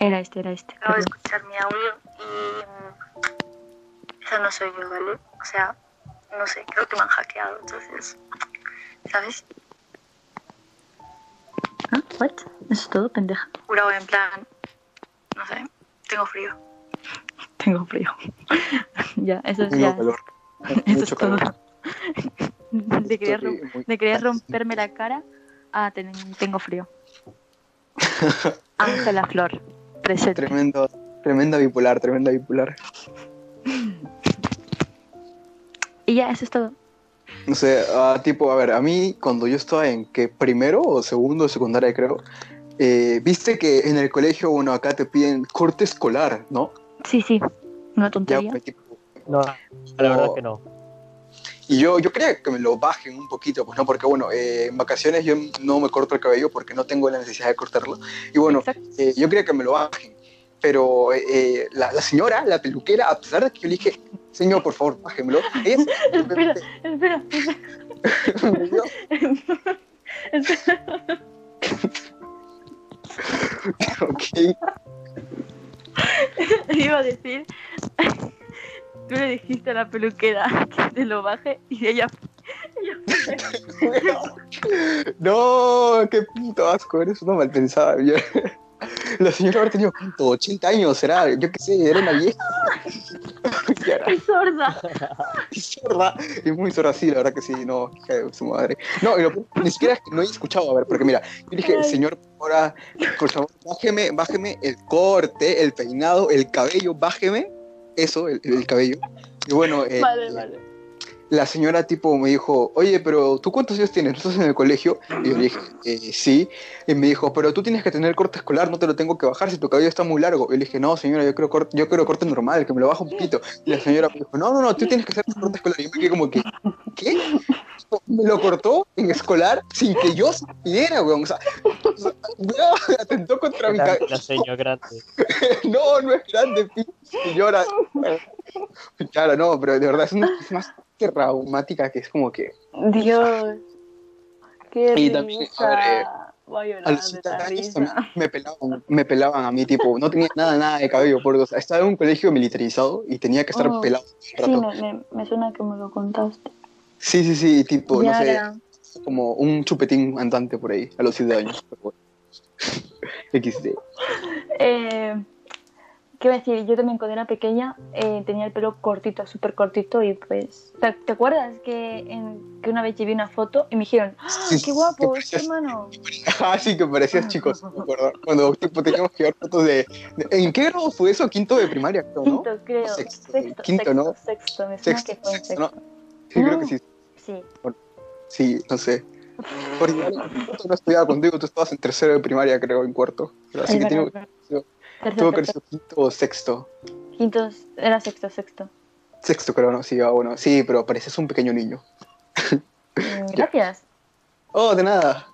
[SPEAKER 2] Era este, era este.
[SPEAKER 5] Acabo de escuchar mi audio y mm, esa no soy yo, ¿vale? O sea, no sé, creo que me han hackeado, entonces, ¿sabes?
[SPEAKER 2] ¿Ah? ¿What? ¿Eso es todo, pendeja?
[SPEAKER 5] Jurado en plan, no sé, tengo frío.
[SPEAKER 2] Tengo frío. ya, eso es
[SPEAKER 4] Tengo
[SPEAKER 2] ya.
[SPEAKER 4] calor.
[SPEAKER 2] Eso es todo. rom- de querer romperme la cara a ten- tengo frío. Ángela Flor, presente.
[SPEAKER 4] Tremendo, tremenda bipolar, tremenda bipolar.
[SPEAKER 2] Y ya, eso es todo.
[SPEAKER 4] No sé, ah, tipo, a ver, a mí cuando yo estaba en que primero o segundo de secundaria creo, eh, viste que en el colegio, bueno, acá te piden corte escolar, ¿no?
[SPEAKER 2] Sí, sí. Una
[SPEAKER 4] Ya,
[SPEAKER 2] tontería.
[SPEAKER 1] pues,
[SPEAKER 4] fue tipo,
[SPEAKER 1] No, la verdad es que no.
[SPEAKER 4] Y yo, yo quería que me lo bajen un poquito, pues no, porque bueno, eh, en vacaciones yo no me corto el cabello porque no tengo la necesidad de cortarlo. Y bueno, eh, yo quería que me lo bajen. Pero eh, eh, la, la señora, la peluquera, a pesar de que yo le dije, señor, por favor, bájemelo, ella
[SPEAKER 2] Espera, espera,
[SPEAKER 4] dio-
[SPEAKER 2] espera.
[SPEAKER 4] ok,
[SPEAKER 2] Iba a decir, tú le dijiste a la peluquera que te lo baje y ella, ella
[SPEAKER 4] no, qué puto asco, eres una mal pensada. Yo- La señora habrá tenido ¿cuánto? 80 años, será, yo qué sé, era una vieja.
[SPEAKER 2] Es sorda.
[SPEAKER 4] y sorda, y muy sorda, sí, la verdad que sí, no, hija de su madre. No, y lo ni siquiera es que no he escuchado, a ver, porque mira, yo dije, señor, ahora, por favor, bájeme, bájeme el corte, el peinado, el cabello, bájeme eso, el, el cabello. Y bueno, eh,
[SPEAKER 2] Vale, vale.
[SPEAKER 4] La señora tipo me dijo, oye, pero ¿tú cuántos años tienes? ¿No estás en el colegio? Y yo le dije, "Eh, sí. Y me dijo, pero tú tienes que tener corte escolar, no te lo tengo que bajar si tu cabello está muy largo. Y le dije, no, señora, yo quiero, corte, yo quiero corte normal, que me lo baja un poquito. Y la señora me dijo, no, no, no, tú tienes que hacer corte escolar. Y yo me quedé como que, ¿qué? Me lo cortó en escolar sin que yo supiera, weón. O sea, atentó contra mi cabello.
[SPEAKER 1] la señora grande.
[SPEAKER 4] No, no es grande, pinche señora. Claro, no, pero de verdad es, una, es más traumática que es como que
[SPEAKER 2] Dios. Qué
[SPEAKER 4] Y también, a ver, eh,
[SPEAKER 2] Voy a
[SPEAKER 4] a
[SPEAKER 2] llorar
[SPEAKER 4] los
[SPEAKER 2] de
[SPEAKER 4] 70
[SPEAKER 2] la
[SPEAKER 4] años
[SPEAKER 2] risa.
[SPEAKER 4] también me pelaban, me pelaban a mí, tipo, no tenía nada, nada de cabello, porque o sea, estaba en un colegio militarizado y tenía que estar
[SPEAKER 2] Oh,
[SPEAKER 4] pelado.
[SPEAKER 2] Sí, me, me, me suena que me lo contaste.
[SPEAKER 4] Sí, sí, sí, tipo, no sé, como un chupetín andante por ahí, a los 7 años. XD.
[SPEAKER 2] Eh, ¿Qué iba a decir? Yo también cuando era pequeña eh, tenía el pelo cortito, súper cortito y pues... ¿Te, te acuerdas que, en- que una vez llevé una foto y me dijeron ¡Ah,
[SPEAKER 4] Sí,
[SPEAKER 2] ¡Qué guapo!
[SPEAKER 4] que
[SPEAKER 2] ¡Es tu
[SPEAKER 4] parecías-
[SPEAKER 2] hermano!
[SPEAKER 4] Ah, sí, que parecías chicos, me acuerdo. Cuando tipo, teníamos que ver fotos de, de- ¿En qué grado fue eso? Quinto de primaria, creo, ¿no?
[SPEAKER 2] Quinto, creo.
[SPEAKER 4] Sexto,
[SPEAKER 2] Sexto,
[SPEAKER 4] quinto,
[SPEAKER 2] sexto,
[SPEAKER 4] ¿no?
[SPEAKER 2] Sexto, me
[SPEAKER 4] Sexto,
[SPEAKER 2] que fue en
[SPEAKER 4] sexto, ¿no?
[SPEAKER 2] sexto.
[SPEAKER 4] Sí, creo que sí.
[SPEAKER 2] Sí.
[SPEAKER 4] Sí, no sé. Porque cuarto no estudiaba contigo, tú estabas en tercero de primaria, creo, en cuarto. Así que tengo. Tuvo que sido quinto o sexto.
[SPEAKER 2] Quinto, era sexto, sexto.
[SPEAKER 4] Sexto, creo, no, sí, ah, bueno. Sí, pero pareces un pequeño niño.
[SPEAKER 2] Mm, Gracias.
[SPEAKER 4] Oh, de nada.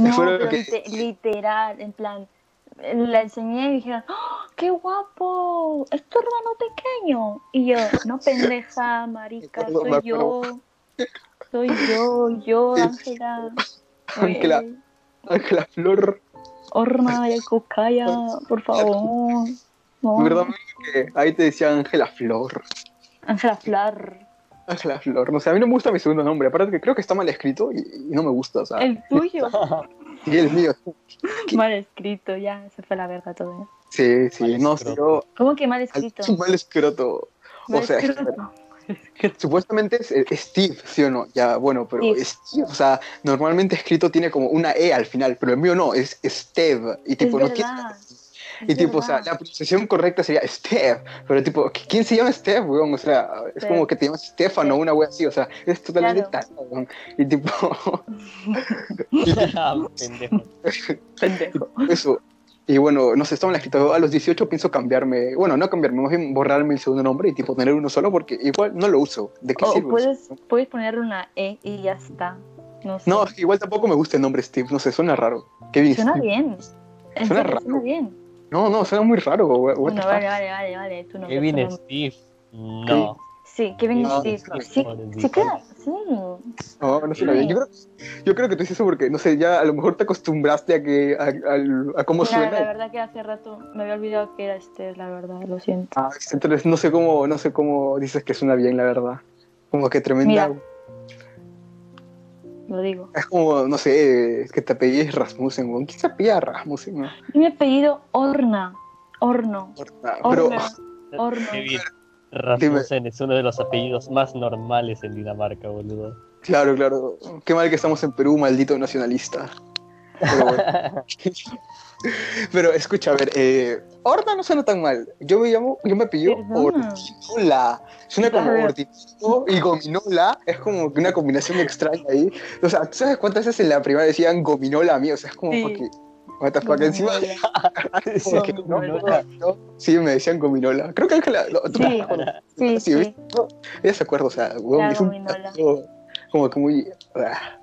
[SPEAKER 2] No, pero
[SPEAKER 4] que-
[SPEAKER 2] literal, en plan, la enseñé y dijeron, ¡Ah, ¡qué guapo! ¿Es tu hermano pequeño? Y yo, no pendeja, marica, soy yo. Soy yo, yo. Ángela.
[SPEAKER 4] Ángela.
[SPEAKER 2] Oye,
[SPEAKER 4] Ángela Flor,
[SPEAKER 2] Orma y Cucaya, por favor. No.
[SPEAKER 4] verdad que ahí te decía Ángela Flor.
[SPEAKER 2] Ángela Flar.
[SPEAKER 4] Ángela Flor, no sé, a mí no me gusta mi segundo nombre, aparte que creo que está mal escrito y, y no me gusta, o sea,
[SPEAKER 2] El tuyo.
[SPEAKER 4] y el mío.
[SPEAKER 2] Mal escrito, ya, se fue la verga todo. ¿eh?
[SPEAKER 4] Sí, sí,
[SPEAKER 1] Mal
[SPEAKER 4] no sé,
[SPEAKER 1] escroto.
[SPEAKER 4] yo...
[SPEAKER 2] ¿Cómo que mal escrito?
[SPEAKER 4] Mal escroto. O
[SPEAKER 2] Mal
[SPEAKER 4] sea,
[SPEAKER 2] escrito.
[SPEAKER 4] Supuestamente es Steve, ¿sí o no? Ya, bueno, pero
[SPEAKER 2] Steve.
[SPEAKER 4] Steve, o sea, normalmente escrito tiene como una E al final, pero el mío no, es Steve. Y tipo,
[SPEAKER 2] es
[SPEAKER 4] no tiene.
[SPEAKER 2] verdad.
[SPEAKER 4] Y
[SPEAKER 2] es
[SPEAKER 4] tipo, o sea,
[SPEAKER 2] verdad.
[SPEAKER 4] la pronunciación correcta sería Steve, pero tipo, ¿quién se llama Steve, weón? O sea, es como que te llamas Stefano o una wea así, o sea, es totalmente
[SPEAKER 2] Claro.
[SPEAKER 4] tarado, weón. Y tipo,
[SPEAKER 1] Ah, pendejo.
[SPEAKER 2] Pendejo.
[SPEAKER 4] eso. Y bueno, no sé, estaba en la escrito a los 18 pienso cambiarme, bueno, no cambiarme, más bien borrarme el segundo nombre y tipo tener uno solo porque igual no lo uso. ¿De qué
[SPEAKER 2] O
[SPEAKER 4] sirve?
[SPEAKER 2] puedes, puedes ponerle una E y ya está. No sé.
[SPEAKER 4] No, igual tampoco me gusta el nombre Steve, no sé, suena raro. Kevin
[SPEAKER 2] Suena
[SPEAKER 4] Steve.
[SPEAKER 2] bien. En
[SPEAKER 4] Suena
[SPEAKER 2] serio,
[SPEAKER 4] raro.
[SPEAKER 2] Suena bien.
[SPEAKER 4] No, no, suena muy raro.
[SPEAKER 2] Bueno, vale, vale, vale, vale. Tu nombre,
[SPEAKER 1] Kevin. Steve. No.
[SPEAKER 2] Sí, Kevin
[SPEAKER 4] No,
[SPEAKER 2] Steve.
[SPEAKER 4] no,
[SPEAKER 2] Sí,
[SPEAKER 1] no,
[SPEAKER 2] sí, queda. Sí.
[SPEAKER 4] No, no suena bien. Yo creo, yo creo que te hice eso porque, no sé, ya a lo mejor te acostumbraste a que a, al- a cómo
[SPEAKER 2] Mira, la
[SPEAKER 4] suena.
[SPEAKER 2] verdad que hace rato me había olvidado que era este, la verdad, lo siento.
[SPEAKER 4] Ah, entonces no sé cómo, no sé cómo dices que suena bien, la verdad. Como que tremenda.
[SPEAKER 2] Mira. Lo digo.
[SPEAKER 4] Es como, no sé, que te apellides Rasmussen. ¿Quién se apellida Rasmussen? no?
[SPEAKER 2] Mi apellido Orna. Horno.
[SPEAKER 4] Ah, Pero,
[SPEAKER 2] Orna. Horno.
[SPEAKER 1] Rasmussen es uno de los apellidos más normales en Dinamarca, boludo.
[SPEAKER 4] claro, claro. Qué mal que estamos en Perú, maldito nacionalista. Pero bueno. Pero escucha, a ver, eh, Horta no suena tan mal. Yo me llamo, yo me apellido. Ordinola. Suena como. Ordinola y Gominola. Es como una combinación extraña ahí. O sea, ¿tú sabes cuántas veces en la primera decían Gominola a mí? O sea, es como
[SPEAKER 2] Sí.
[SPEAKER 4] porque. What the fuck, encima.
[SPEAKER 1] Sí,
[SPEAKER 4] que no, me decían Gominola. Creo que Ángela. no, tú-
[SPEAKER 2] Sí, sí,
[SPEAKER 4] Sí,
[SPEAKER 2] sí.
[SPEAKER 4] ¿viste? No, ella se acuerda, o sea, weón, es un como que muy. ah.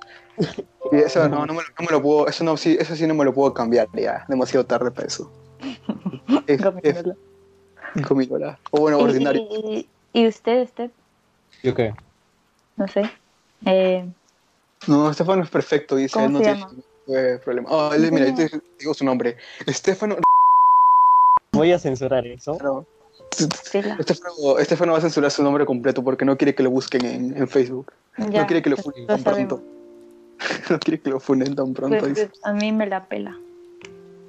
[SPEAKER 4] Y eso no, no me, lo, no me lo puedo, eso no, sí, eso sí no me lo puedo cambiar ya, demasiado tarde para eso. Es,
[SPEAKER 2] Gominola.
[SPEAKER 4] es Gominola. O bueno,
[SPEAKER 2] Y-
[SPEAKER 4] ordinario.
[SPEAKER 2] Y, y usted, usted,
[SPEAKER 1] ¿Yo qué?
[SPEAKER 2] no sé. Eh,
[SPEAKER 4] No, Estefano es perfecto, dice,
[SPEAKER 2] ¿Cómo
[SPEAKER 4] no
[SPEAKER 2] se
[SPEAKER 4] tiene eh, problema. Ah, él- mira, yo te digo su nombre. Estefano.
[SPEAKER 1] Voy a censurar eso.
[SPEAKER 4] no. Estefano, Estefano va a censurar su nombre completo porque no quiere que lo busquen en, en Facebook.
[SPEAKER 2] Ya,
[SPEAKER 4] no quiere que lo
[SPEAKER 2] pues,
[SPEAKER 4] funen tan pronto. no quiere que lo funen tan pronto.
[SPEAKER 2] Pues,
[SPEAKER 4] dice.
[SPEAKER 2] pues, a mí me la pela.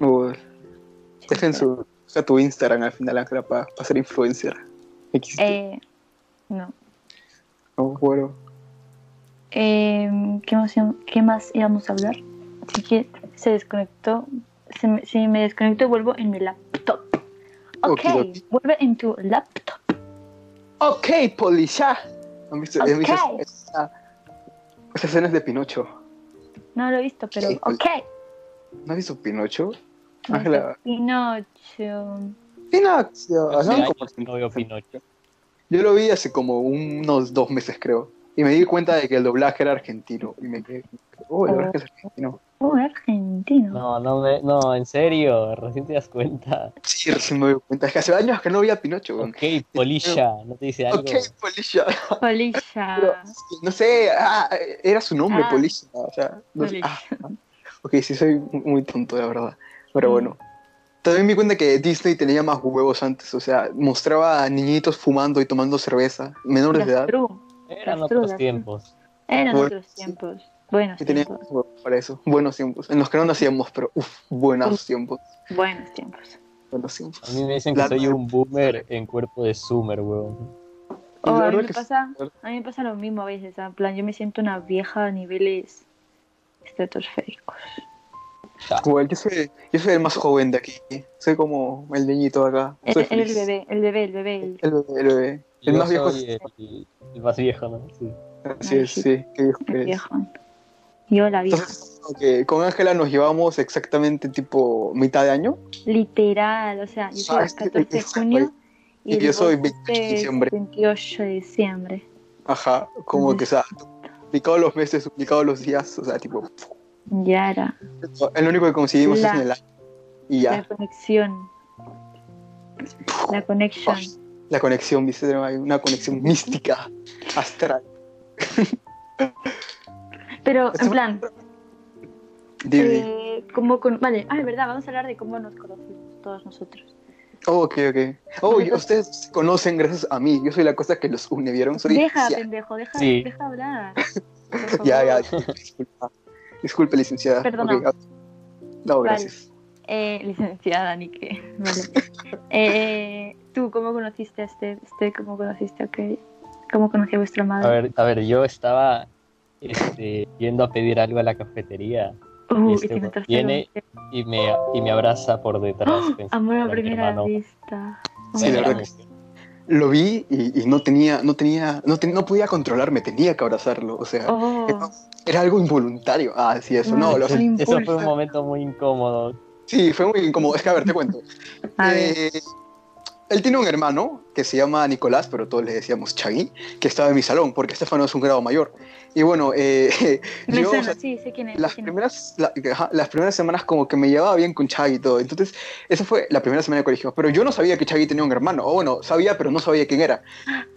[SPEAKER 4] Uy. Dejen su, usa tu Instagram al final, Ángela, para ser influencer.
[SPEAKER 2] Eh, no.
[SPEAKER 4] No, bueno.
[SPEAKER 2] Eh, ¿qué, más, ¿Qué más íbamos a hablar? Así que se desconectó. Se me, si me desconecto, vuelvo en mi laptop. Ok,
[SPEAKER 4] Okidoki.
[SPEAKER 2] vuelve en tu laptop.
[SPEAKER 4] Ok, policía. ¿Han visto, han visto
[SPEAKER 2] Ok.
[SPEAKER 4] esa, esa, escena es de Pinocho?
[SPEAKER 2] No lo he visto, pero
[SPEAKER 4] Sí,
[SPEAKER 2] ok.
[SPEAKER 4] ¿No has visto Pinocho? Ángela.
[SPEAKER 2] Pinocho.
[SPEAKER 4] Pinocho. ¿no? Como-
[SPEAKER 1] no veo Pinocho.
[SPEAKER 4] Yo lo vi hace como unos dos meses, creo. Y me di cuenta de que el doblaje era argentino. Y me quedé. Oh, el doblaje es argentino.
[SPEAKER 2] Oh, argentino.
[SPEAKER 1] No, no, me, no, en serio, recién te das cuenta.
[SPEAKER 4] Sí, recién me doy cuenta. Es que hace años que no veía Pinocho. weón.
[SPEAKER 1] Ok, Polilla, ¿no te dice algo?
[SPEAKER 4] Ok, Polisha. Pero,
[SPEAKER 2] Polilla.
[SPEAKER 4] no sé, ah, era su nombre,
[SPEAKER 2] Ah.
[SPEAKER 4] Polisha. O sea, no sé.
[SPEAKER 2] Polilla.
[SPEAKER 4] Ah, ok, sí, soy muy tonto, la verdad. Pero
[SPEAKER 2] Mm.
[SPEAKER 4] bueno. También me di cuenta que Disney tenía más huevos antes. O sea, mostraba a niñitos fumando y tomando cerveza, menores de edad.
[SPEAKER 2] True.
[SPEAKER 1] Eran otros
[SPEAKER 2] trudas.
[SPEAKER 1] tiempos.
[SPEAKER 2] Eran
[SPEAKER 4] Bueno,
[SPEAKER 2] otros tiempos. Buenos tiempos.
[SPEAKER 4] para eso. Buenos tiempos. En los que no nacíamos, pero uff, buenos
[SPEAKER 2] Uf.
[SPEAKER 4] tiempos.
[SPEAKER 2] Buenos tiempos.
[SPEAKER 4] Buenos tiempos.
[SPEAKER 1] A mí me dicen que
[SPEAKER 4] La
[SPEAKER 1] soy un boomer en cuerpo de Summer, weón.
[SPEAKER 2] Oh, a, mí me pasa,
[SPEAKER 4] sí.
[SPEAKER 2] a mí me pasa lo mismo a veces. En plan, yo me siento una vieja a niveles estratosféricos.
[SPEAKER 4] Igual, yo soy, yo soy el más joven de aquí. Soy como el niñito de acá.
[SPEAKER 2] El, el bebé, el bebé, el bebé. el-
[SPEAKER 4] El bebé, el bebé. El más viejo.
[SPEAKER 1] soy el, el más viejo, ¿no? Sí.
[SPEAKER 4] Así es,
[SPEAKER 2] sí.
[SPEAKER 4] sí. Qué viejo
[SPEAKER 2] el
[SPEAKER 4] eres.
[SPEAKER 2] viejo. Yo la vieja.
[SPEAKER 4] Entonces, que con Ángela nos llevamos exactamente tipo mitad de año.
[SPEAKER 2] Literal, o sea, yo soy
[SPEAKER 4] Ah,
[SPEAKER 2] el
[SPEAKER 4] es que-
[SPEAKER 2] 14 de junio y,
[SPEAKER 4] y
[SPEAKER 2] el
[SPEAKER 4] yo soy
[SPEAKER 2] Goku
[SPEAKER 4] 28 de diciembre.
[SPEAKER 2] 28 de diciembre.
[SPEAKER 4] Ajá, como que, o sea, duplicados los meses, duplicados los días, o sea, tipo,
[SPEAKER 2] Ya era.
[SPEAKER 4] el único que conseguimos
[SPEAKER 2] La-
[SPEAKER 4] es en el año. Y
[SPEAKER 2] La
[SPEAKER 4] ya,
[SPEAKER 2] conexión. La conexión.
[SPEAKER 4] La conexión, viste, hay una conexión mística, astral.
[SPEAKER 2] Pero, en plan,
[SPEAKER 4] Dime.
[SPEAKER 2] eh, ¿cómo con... Vale, ah, es verdad, vamos a hablar de cómo nos conocimos todos nosotros.
[SPEAKER 4] Oh, ok, ok. Oh, ustedes se conocen gracias a mí. Yo soy la cosa que los une, ¿vieron? Soy
[SPEAKER 2] Deja,
[SPEAKER 4] ya,
[SPEAKER 2] pendejo, deja,
[SPEAKER 1] Sí.
[SPEAKER 2] deja hablar.
[SPEAKER 4] Ya, ya, disculpa. Disculpe, licenciada.
[SPEAKER 2] Perdona.
[SPEAKER 4] Ah, No,
[SPEAKER 2] Vale.
[SPEAKER 4] gracias.
[SPEAKER 2] Eh, licenciada, ni qué. Vale. Eh, ¿Tú cómo conociste a este? este ¿Cómo conociste a qué? ¿Cómo conocí a vuestra
[SPEAKER 1] A
[SPEAKER 2] madre?
[SPEAKER 1] ver, a ver, yo estaba este, yendo a pedir algo a la cafetería
[SPEAKER 2] Uh,
[SPEAKER 1] este
[SPEAKER 2] y te
[SPEAKER 1] viene y me, y me abraza por detrás.
[SPEAKER 2] ¡Oh!
[SPEAKER 1] pensando
[SPEAKER 2] Amor a primera
[SPEAKER 1] hermano.
[SPEAKER 2] vista.
[SPEAKER 4] Sí, la verdad que sí. Lo vi y, y no tenía, no tenía, no, ten- no podía controlarme, tenía que abrazarlo. O sea,
[SPEAKER 2] Oh,
[SPEAKER 4] era algo involuntario. Ah, sí, eso. No, lo,
[SPEAKER 2] Fue un
[SPEAKER 1] Eso fue un momento muy incómodo.
[SPEAKER 4] sí, fue muy incómodo. Es que, a ver, te cuento.
[SPEAKER 2] a ver.
[SPEAKER 4] Eh, él tiene un hermano que se llama Nicolás, pero todos le decíamos Chagui, que estaba en mi salón, porque Estefano es un grado mayor. Y bueno, eh,
[SPEAKER 2] Me
[SPEAKER 4] yo, o
[SPEAKER 2] suena,
[SPEAKER 4] sea,
[SPEAKER 2] sí, sé quién es. sé
[SPEAKER 4] las
[SPEAKER 2] quién
[SPEAKER 4] primeras, la- ajá, las primeras semanas como que me llevaba bien con Chagui y todo. Entonces, esa fue la primera semana de colegio. Pero yo no sabía que Chagui tenía un hermano. O bueno, sabía, pero no sabía quién era.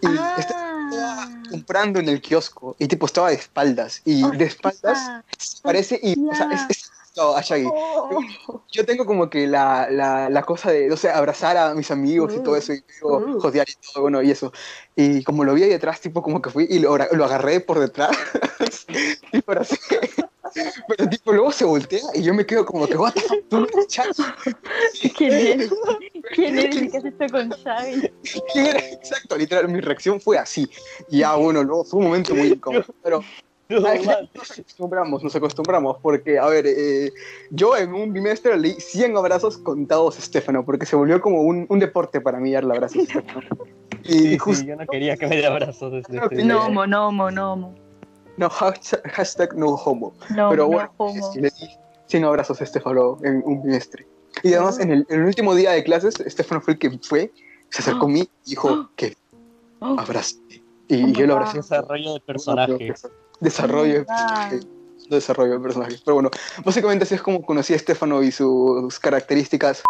[SPEAKER 4] Y este estaba
[SPEAKER 2] Ah,
[SPEAKER 4] comprando en el kiosco y tipo estaba de espaldas. Y de espaldas parece y o sea, es, es- no, a Shaggy.
[SPEAKER 2] Oh.
[SPEAKER 4] Yo tengo como que la, la, la cosa de, no sé, abrazar a mis amigos y todo eso, y digo,
[SPEAKER 2] Uh.
[SPEAKER 4] jodear y todo, bueno, y eso. Y como lo vi ahí detrás, tipo, como que fui y lo, lo agarré por detrás. y por así. Pero tipo, luego se voltea y yo me quedo como que, what the fuck, tú eres Shaggy.
[SPEAKER 2] ¿Quién eres? ¿Quién eres y qué has hecho con Xavi?
[SPEAKER 4] ¿Quién era? Exacto, literal, mi reacción fue así. Y ya, bueno, luego fue un momento muy incómodo. Pero
[SPEAKER 1] No,
[SPEAKER 4] nos acostumbramos, nos acostumbramos, porque, a ver, eh, yo en un bimestre leí 100 abrazos contados a Estefano, porque se volvió como un, un deporte para mí darle abrazos a Estefano. Y
[SPEAKER 1] Sí, yo no quería que me dé abrazos desde
[SPEAKER 4] que
[SPEAKER 1] ese
[SPEAKER 4] no.
[SPEAKER 1] día.
[SPEAKER 2] Nomo, nomo, nomo.
[SPEAKER 4] no, hashtag, hashtag no homo.
[SPEAKER 2] No,
[SPEAKER 4] Pero
[SPEAKER 2] no
[SPEAKER 4] bueno,
[SPEAKER 2] homo.
[SPEAKER 4] sí, le di 100 abrazos a Estefano en un bimestre. Y además, en el, en el último día de clases, Estefano fue el que fue, se acercó a mí y dijo que
[SPEAKER 2] Oh,
[SPEAKER 4] abrace. Y, yo lo abracé.
[SPEAKER 1] Desarrollo de personaje.
[SPEAKER 4] Desarrollo de
[SPEAKER 2] Ah.
[SPEAKER 4] personaje. Desarrollo de personajes. Pero bueno, básicamente así es como conocí a Estefano y sus características.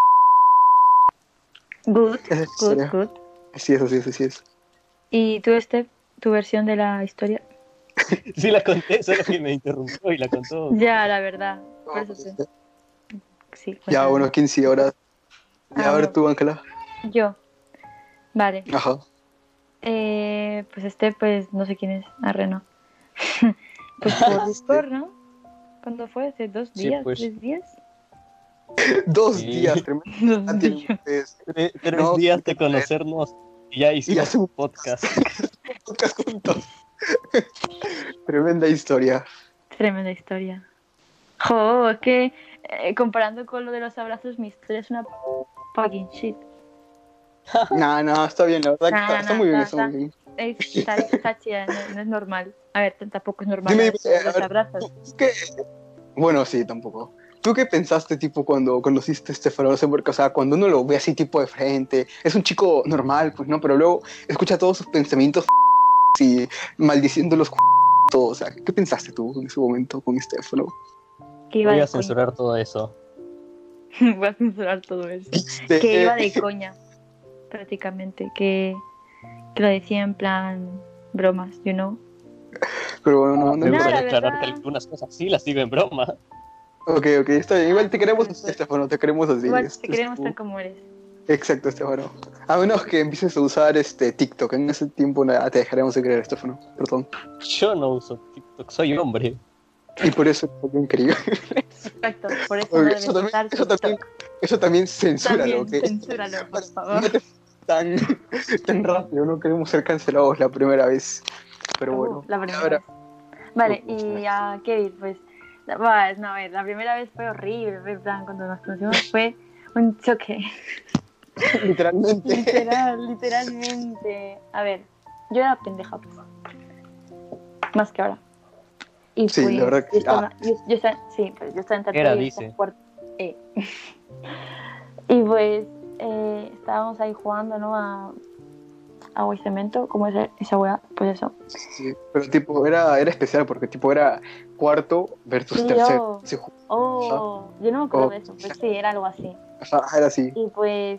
[SPEAKER 2] Good,
[SPEAKER 4] es
[SPEAKER 2] good, good.
[SPEAKER 4] Así es, así es, así es.
[SPEAKER 2] ¿Y tú, Steph, tu versión de la historia?
[SPEAKER 1] Sí la conté, solo que me interrumpió y la contó.
[SPEAKER 2] Ya, la verdad. Por eso sí. sí
[SPEAKER 4] Ya, bueno, 15 horas. Ya,
[SPEAKER 2] Ah,
[SPEAKER 4] a ver
[SPEAKER 2] bueno.
[SPEAKER 4] tú, Ángela.
[SPEAKER 2] Yo. Vale.
[SPEAKER 4] Ajá.
[SPEAKER 2] Eh, pues este, pues no sé quién es. Arre, no. pues por Discord, ¿no? ¿Cuándo fue? ¿Hace dos
[SPEAKER 1] Sí,
[SPEAKER 2] días?
[SPEAKER 1] pues.
[SPEAKER 2] ¿Tres días?
[SPEAKER 4] Dos
[SPEAKER 1] Sí.
[SPEAKER 4] días, tremendo.
[SPEAKER 2] Dos
[SPEAKER 4] Ah,
[SPEAKER 2] días.
[SPEAKER 1] Tres, tres
[SPEAKER 4] No,
[SPEAKER 1] días de conocernos y ya hicimos
[SPEAKER 4] hace un
[SPEAKER 1] un podcast.
[SPEAKER 4] podcast juntos. Tremenda historia.
[SPEAKER 2] Tremenda historia. Jo, es que eh, comparando con lo de los abrazos, mi historia es una fucking shit.
[SPEAKER 4] No, no, está bien, la verdad. que
[SPEAKER 2] No,
[SPEAKER 4] está,
[SPEAKER 2] no,
[SPEAKER 4] está muy bien,
[SPEAKER 2] está-
[SPEAKER 4] está muy bien.
[SPEAKER 2] Es, está, está chida, no, no es normal. A ver, tampoco es normal
[SPEAKER 4] Dime,
[SPEAKER 2] los
[SPEAKER 4] eh, ver,
[SPEAKER 2] abrazos.
[SPEAKER 4] ¿tú qué- Bueno, sí, tampoco. ¿Tú qué pensaste, tipo, cuando conociste a sé, porque, o sea, cuando uno lo ve así, tipo, de frente, es un chico normal, pues, ¿no? Pero luego escucha todos sus pensamientos y maldiciendo los todo. O sea, ¿qué pensaste tú en ese momento con Estefano?
[SPEAKER 2] Que iba
[SPEAKER 1] Voy
[SPEAKER 2] de
[SPEAKER 1] a censurar todo eso.
[SPEAKER 2] Voy a censurar todo eso. Que iba de coña, prácticamente. Que, que lo decía en plan bromas, you know.
[SPEAKER 4] Pero bueno, no, no
[SPEAKER 2] No, la
[SPEAKER 1] aclarar que algunas cosas sí las digo en broma.
[SPEAKER 4] Ok, ok, está bien. Igual te queremos Estefano, te queremos así.
[SPEAKER 2] Igual
[SPEAKER 4] Es-
[SPEAKER 2] te queremos tal como eres.
[SPEAKER 4] Exacto, Estefano. A menos que empieces a usar este TikTok. En ese tiempo nada, te dejaremos de creer, Estefano. Perdón.
[SPEAKER 1] Yo no uso TikTok, soy hombre.
[SPEAKER 4] Y por eso es increíble.
[SPEAKER 2] Exacto, por eso
[SPEAKER 4] Oye,
[SPEAKER 2] no
[SPEAKER 4] eso, también,
[SPEAKER 2] usar
[SPEAKER 4] eso, también, eso también censúralo,
[SPEAKER 2] También,
[SPEAKER 4] ¿ok?
[SPEAKER 2] censúralo, por favor.
[SPEAKER 4] No te- tan, tan rápido, no queremos ser cancelados la primera vez. Pero
[SPEAKER 2] Uh,
[SPEAKER 4] bueno,
[SPEAKER 2] la primera
[SPEAKER 4] ahora,
[SPEAKER 2] vez. Vale, y a Kevin, pues. la- bueno, no, a ver, la primera vez fue horrible. fue en plan, cuando nos conocimos fue un choque.
[SPEAKER 4] literalmente.
[SPEAKER 2] Literal, literalmente. A ver, yo era pendeja, pues. Más que ahora. Y
[SPEAKER 4] Sí,
[SPEAKER 2] pues,
[SPEAKER 4] la verdad que-
[SPEAKER 2] yo estaba, yo, yo estaba, sí, pues yo estaba en tercero
[SPEAKER 1] Era,
[SPEAKER 2] y
[SPEAKER 1] dice.
[SPEAKER 2] en cuarto. Eh. y pues eh, estábamos ahí jugando, ¿no? A agua y cemento, ¿cómo es esa weá? Pues eso.
[SPEAKER 4] Sí, pero tipo, era, era especial porque tipo era cuarto versus
[SPEAKER 2] Sí,
[SPEAKER 4] tercero. Sí, ju-
[SPEAKER 2] Oh, yo no me acuerdo
[SPEAKER 4] Oh.
[SPEAKER 2] de eso, pues sí, era algo así.
[SPEAKER 4] ajá, era así.
[SPEAKER 2] Y pues,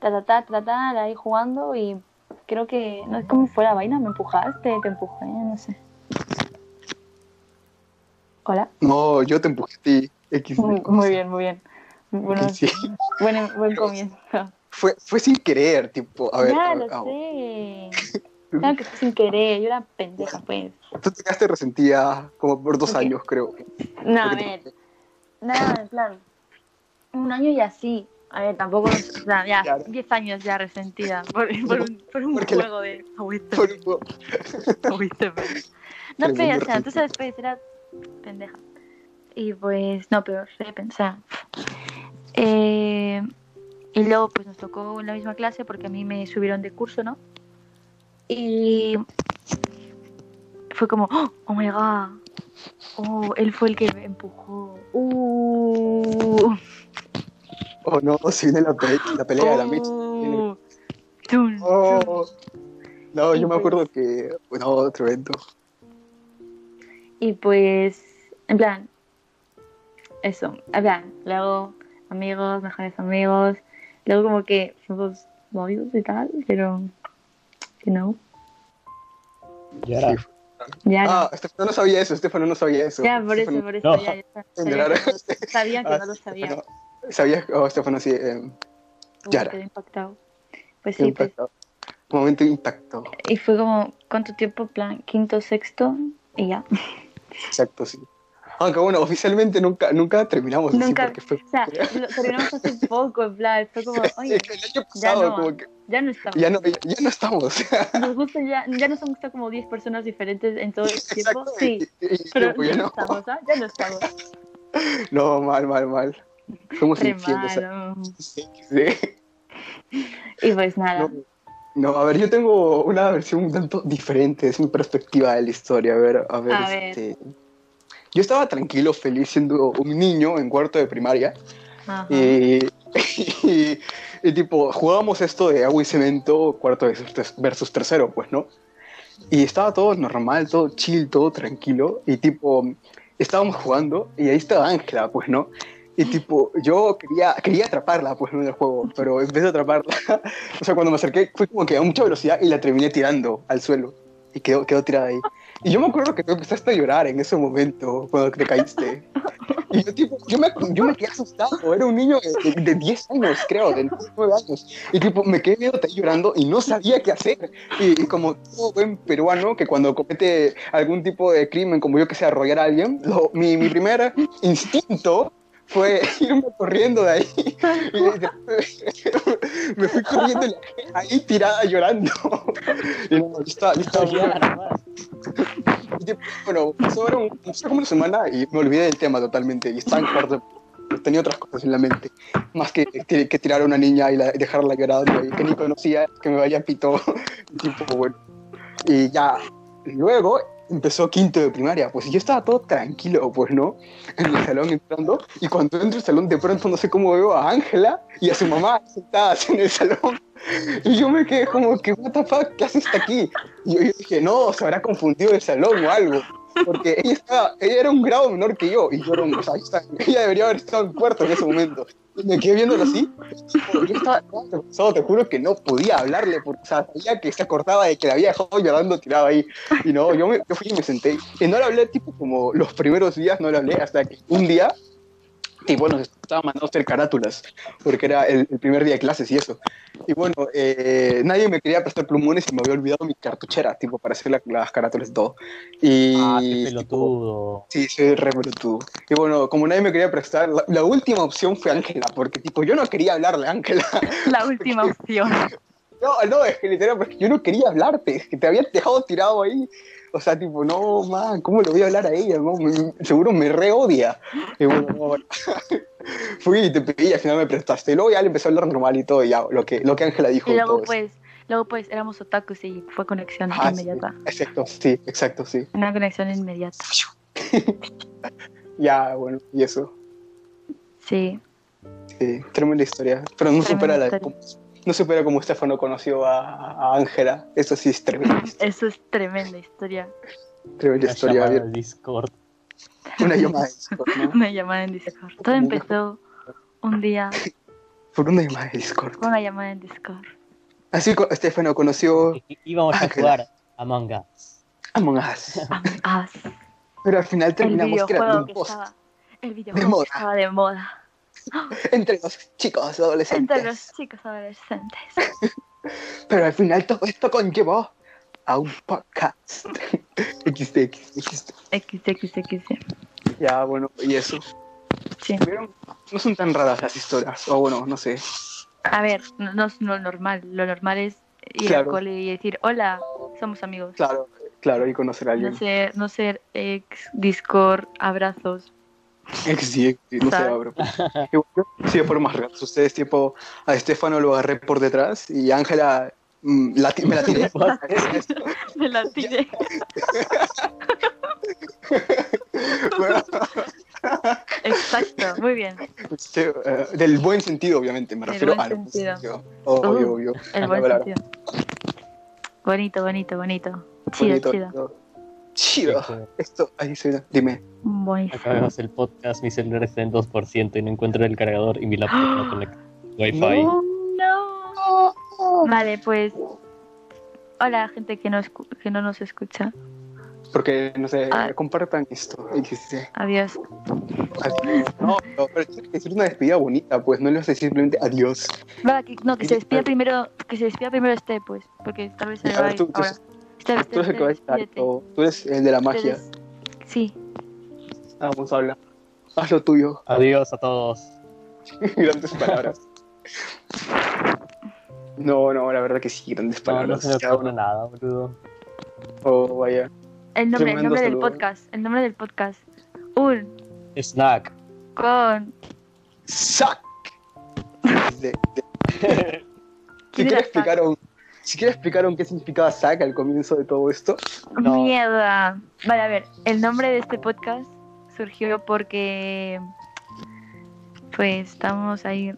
[SPEAKER 2] ta, ta, ta, ta, ta, ahí jugando y creo que, no es como fue la vaina, me empujaste, te empujé, no sé. Hola.
[SPEAKER 4] No, yo te empujé a ti. X.
[SPEAKER 2] Muy, muy bien, muy bien. Bueno,
[SPEAKER 4] Sí.
[SPEAKER 2] buen, buen comienzo.
[SPEAKER 4] Fue, fue sin querer, tipo, a ver.
[SPEAKER 2] ya
[SPEAKER 4] a-
[SPEAKER 2] lo
[SPEAKER 4] a-
[SPEAKER 2] sé. Claro que fue sin querer, yo era pendeja, pues.
[SPEAKER 4] Tú te quedaste resentida como por dos años, creo.
[SPEAKER 2] No, a ver. Nada, en plan. Un año y así. A ver, tampoco. O sea, ya,
[SPEAKER 4] Claro.
[SPEAKER 2] 10 años ya resentida por, por un, por un
[SPEAKER 4] la-
[SPEAKER 2] juego de agüita.
[SPEAKER 4] Por-
[SPEAKER 2] Agüita, pero- No,
[SPEAKER 4] Tremendo
[SPEAKER 2] pero, o sea, tú sabes, pues era pendeja. Y pues, no, pero re pensar. Eh, y luego, pues nos tocó en la misma clase porque a mí me subieron de curso, ¿no? Y fue como, oh my god, oh, él fue el que me empujó. Uh,
[SPEAKER 4] Oh no, si viene la, pe- la pelea de la Mitch.
[SPEAKER 2] tun, tun.
[SPEAKER 4] Oh. No,
[SPEAKER 2] Y
[SPEAKER 4] yo me
[SPEAKER 2] pues-
[SPEAKER 4] acuerdo que. No, otro evento.
[SPEAKER 2] Y pues, en plan, eso, en plan, luego amigos, mejores amigos, luego como que fuimos novios y tal, pero, you know,
[SPEAKER 1] Y ahora,
[SPEAKER 4] Sí.
[SPEAKER 2] ya no.
[SPEAKER 4] Ah, Estefano no sabía eso, Estefano no sabía eso.
[SPEAKER 2] Ya, por eso,
[SPEAKER 4] Estefano-
[SPEAKER 2] por eso,
[SPEAKER 1] No.
[SPEAKER 2] ya, ya sabía,
[SPEAKER 4] Claro.
[SPEAKER 2] que no, sabía que
[SPEAKER 4] Ah,
[SPEAKER 2] no lo sabía.
[SPEAKER 4] Estefano- ¿Sabías? Oh, Estefano sí. Eh, Yara.
[SPEAKER 2] quedé impactado. Pues
[SPEAKER 4] qué
[SPEAKER 2] sí, pues,
[SPEAKER 4] impacto. Un momento impacto.
[SPEAKER 2] y fue como, ¿cuánto tiempo? Plan, quinto, sexto, y ya.
[SPEAKER 4] Exacto, sí. Aunque bueno, oficialmente nunca, nunca terminamos así
[SPEAKER 2] Nunca,
[SPEAKER 4] porque fue.
[SPEAKER 2] o sea, lo terminamos hace poco, en plan, fue como, oye,
[SPEAKER 4] el año
[SPEAKER 2] ya
[SPEAKER 4] pasado,
[SPEAKER 2] no,
[SPEAKER 4] como que
[SPEAKER 2] ya no estamos.
[SPEAKER 4] ya no, ya, ya no estamos.
[SPEAKER 2] Nos gusta ya, ya nos han gustado como 10 personas diferentes en todo el tiempo. Sí,
[SPEAKER 4] y- y- y
[SPEAKER 2] pero
[SPEAKER 4] ya
[SPEAKER 2] ya no estamos, ¿ah? Ya no estamos.
[SPEAKER 4] No, mal, mal, mal. Somos infieles. sí, sí.
[SPEAKER 2] Y pues nada.
[SPEAKER 4] No, no, a ver, yo tengo una versión un tanto diferente, es mi perspectiva de la historia. A ver, a ver,
[SPEAKER 2] A ver.
[SPEAKER 4] Yo estaba tranquilo, feliz siendo un niño en cuarto de primaria.
[SPEAKER 2] Ajá.
[SPEAKER 4] Y, y, y, tipo, jugábamos esto de agua y cemento, cuarto versus, tercero, pues, ¿no? Y estaba todo normal, todo chill, todo tranquilo. Y tipo, estábamos jugando y ahí estaba Ángela, pues, ¿no? Y tipo, yo quería, quería atraparla, pues. En el juego, pero en vez de atraparla, o sea, cuando me acerqué, fue como que a mucha velocidad y la terminé tirando al suelo. Y quedó, quedó tirada ahí. Y yo me acuerdo que tú empezaste a llorar en ese momento, cuando te caíste. Y yo, tipo, yo me, yo me quedé asustado. Era un niño de, de- de 10 años, creo, de 9 años. Y tipo, me quedé ahí llorando y no sabía qué hacer. Y, y como todo buen peruano, que cuando comete algún tipo de crimen, como yo que sé, arrollar a alguien, lo- mi, mi primer instinto fue irme corriendo de ahí. Y me fui corriendo ahí tirada llorando. Y no, yo estaba, yo estaba y bueno, pasó como una semana y me olvidé del tema totalmente. Y estaba en cuarto. Tenía otras cosas en la mente. Más que, que, que tirar a una niña y, la- dejarla llorando y que ni conocía, que me vaya pito. tipo, bueno. Y ya, luego empezó quinto de primaria. Pues yo estaba todo tranquilo, pues, ¿no? En el salón entrando. Y cuando entro al salón, de pronto no sé cómo veo a Ángela y a su mamá sentadas en el salón. Y yo me quedé como que, what ¿qué haces aquí? Y yo dije, no, se habrá confundido el salón o algo. Porque ella, estaba, ella era un grado menor que yo. Y yo era un, o sea, ella debería haber estado en cuarto en ese momento. Me quedé viéndolo así. yo estaba te juro que no podía hablarle. Porque, o sea, sabía que se acordaba de que la había dejado llorando tirado ahí. Y no, yo, me, yo fui y me senté. Y no le hablé, tipo, como los primeros días, no le hablé. Hasta que un día Y bueno, estaba mandando a hacer carátulas, porque era el, el primer día de clases y eso. Y bueno, eh, nadie me quería prestar plumones y me había olvidado mi cartuchera, tipo, para hacer la- las carátulas y todo. Y,
[SPEAKER 1] Ah, qué
[SPEAKER 4] tipo,
[SPEAKER 1] pelotudo.
[SPEAKER 4] Sí, soy re pelotudo. Y bueno, como nadie me quería prestar, la, la última opción fue Ángela, porque tipo, yo no quería hablarle a Ángela.
[SPEAKER 2] La última opción.
[SPEAKER 4] No, no, es que literal, porque yo no quería hablarte, es que te había dejado tirado ahí. O sea, tipo, no, man, ¿cómo le voy a hablar a ella? no? Seguro me re odia. Y bueno, no, bueno. fui y te pedí al final me prestaste. Y luego ya le empezó a hablar normal y todo, y ya, lo que, lo que Ángela dijo.
[SPEAKER 2] Y luego pues, luego pues éramos otakus y fue conexión
[SPEAKER 4] Ah, sí,
[SPEAKER 2] inmediata.
[SPEAKER 4] exacto, sí, exacto, sí.
[SPEAKER 2] Una conexión inmediata.
[SPEAKER 4] Ya, bueno, y eso.
[SPEAKER 2] Sí.
[SPEAKER 4] Sí, tremenda historia. Pero no
[SPEAKER 2] Tremenda
[SPEAKER 4] supera la. No supera como Estefano conoció a Ángela. Eso sí es tremenda,
[SPEAKER 2] Eso es tremenda historia.
[SPEAKER 4] tremenda historia.
[SPEAKER 1] llamada Discord.
[SPEAKER 4] Una llamada de Discord, ¿no?
[SPEAKER 2] Una llamada en Discord. Todo empezó un día
[SPEAKER 4] Por una llamada de Discord.
[SPEAKER 2] con una llamada en Discord.
[SPEAKER 4] Así Estefano conoció
[SPEAKER 1] Y- Íbamos a jugar Among Us.
[SPEAKER 4] Among Us.
[SPEAKER 2] Among Us.
[SPEAKER 4] Pero al final
[SPEAKER 2] El
[SPEAKER 4] terminamos creando un
[SPEAKER 2] que
[SPEAKER 4] post
[SPEAKER 2] estaba. El videojuego
[SPEAKER 4] moda.
[SPEAKER 2] estaba de moda.
[SPEAKER 4] entre los chicos adolescentes.
[SPEAKER 2] Entre los chicos adolescentes.
[SPEAKER 4] Pero al final todo esto conllevó a un podcast. XD. Ya, bueno, y eso.
[SPEAKER 2] Sí.
[SPEAKER 4] ¿Vieron? No son tan raras las historias. O bueno, no sé.
[SPEAKER 2] A ver, no, no es lo normal. Lo normal es ir
[SPEAKER 4] Claro.
[SPEAKER 2] al cole y decir, hola, somos amigos.
[SPEAKER 4] Claro, claro, y conocer a alguien.
[SPEAKER 2] No ser, no ser ex, Discord, abrazos.
[SPEAKER 4] XD, no bro. Y bueno, Sí, por más ratos. Ustedes, tipo, a Estefano lo agarré por detrás y Ángela mm, la me la tiré.
[SPEAKER 2] Me la tiré.
[SPEAKER 4] Bueno,
[SPEAKER 2] Exacto, muy bien.
[SPEAKER 4] sí, eh, del buen sentido, obviamente, me refiero al buen
[SPEAKER 2] sentido.
[SPEAKER 4] Obvio,
[SPEAKER 2] Uh,
[SPEAKER 4] obvio.
[SPEAKER 2] El buen sentido. Bonito, bonito, bonito. Chido,
[SPEAKER 4] Bonito,
[SPEAKER 2] chido.
[SPEAKER 4] bonito. Chido.
[SPEAKER 1] Chido.
[SPEAKER 4] Esto, ahí se dime.
[SPEAKER 2] Buenísimo.
[SPEAKER 1] Acabamos el podcast, mi celular está en 2% y no encuentro el cargador y mi laptop no conecta. Wi-Fi.
[SPEAKER 2] No, no. Vale, pues. Hola, gente que no, escu- que no nos escucha.
[SPEAKER 4] Porque, no sé,
[SPEAKER 2] Ah.
[SPEAKER 4] compartan esto.
[SPEAKER 2] Adiós.
[SPEAKER 4] Adiós. No, no, pero tiene que ser una despedida bonita, pues no le vas a decir simplemente adiós.
[SPEAKER 2] Va, que, no, que se despida primero, que se despida primero este, pues, porque tal vez se va a ir
[SPEAKER 4] tú- Tú eres el que va a estar, o tú eres el de la magia.
[SPEAKER 2] Ustedes- Sí.
[SPEAKER 4] Vamos, habla. Haz lo tuyo.
[SPEAKER 1] Adiós a todos.
[SPEAKER 4] grandes palabras. No, no, la verdad que sí, grandes
[SPEAKER 1] No, no
[SPEAKER 4] palabras.
[SPEAKER 1] se me ocurre nada, boludo.
[SPEAKER 4] Oh, vaya.
[SPEAKER 2] El nombre, el nombre del
[SPEAKER 4] saludo.
[SPEAKER 2] podcast. El nombre del podcast. Un
[SPEAKER 1] Snack.
[SPEAKER 2] con.
[SPEAKER 4] ¡Sac! De- de- Si
[SPEAKER 2] ¿Quién
[SPEAKER 4] quiere
[SPEAKER 2] era
[SPEAKER 4] explicar un, si quiere explicar un qué significaba SAC al comienzo de todo esto,
[SPEAKER 1] No.
[SPEAKER 2] Mierda. Vale, a ver. El nombre de este podcast surgió porque. Pues estamos ahí.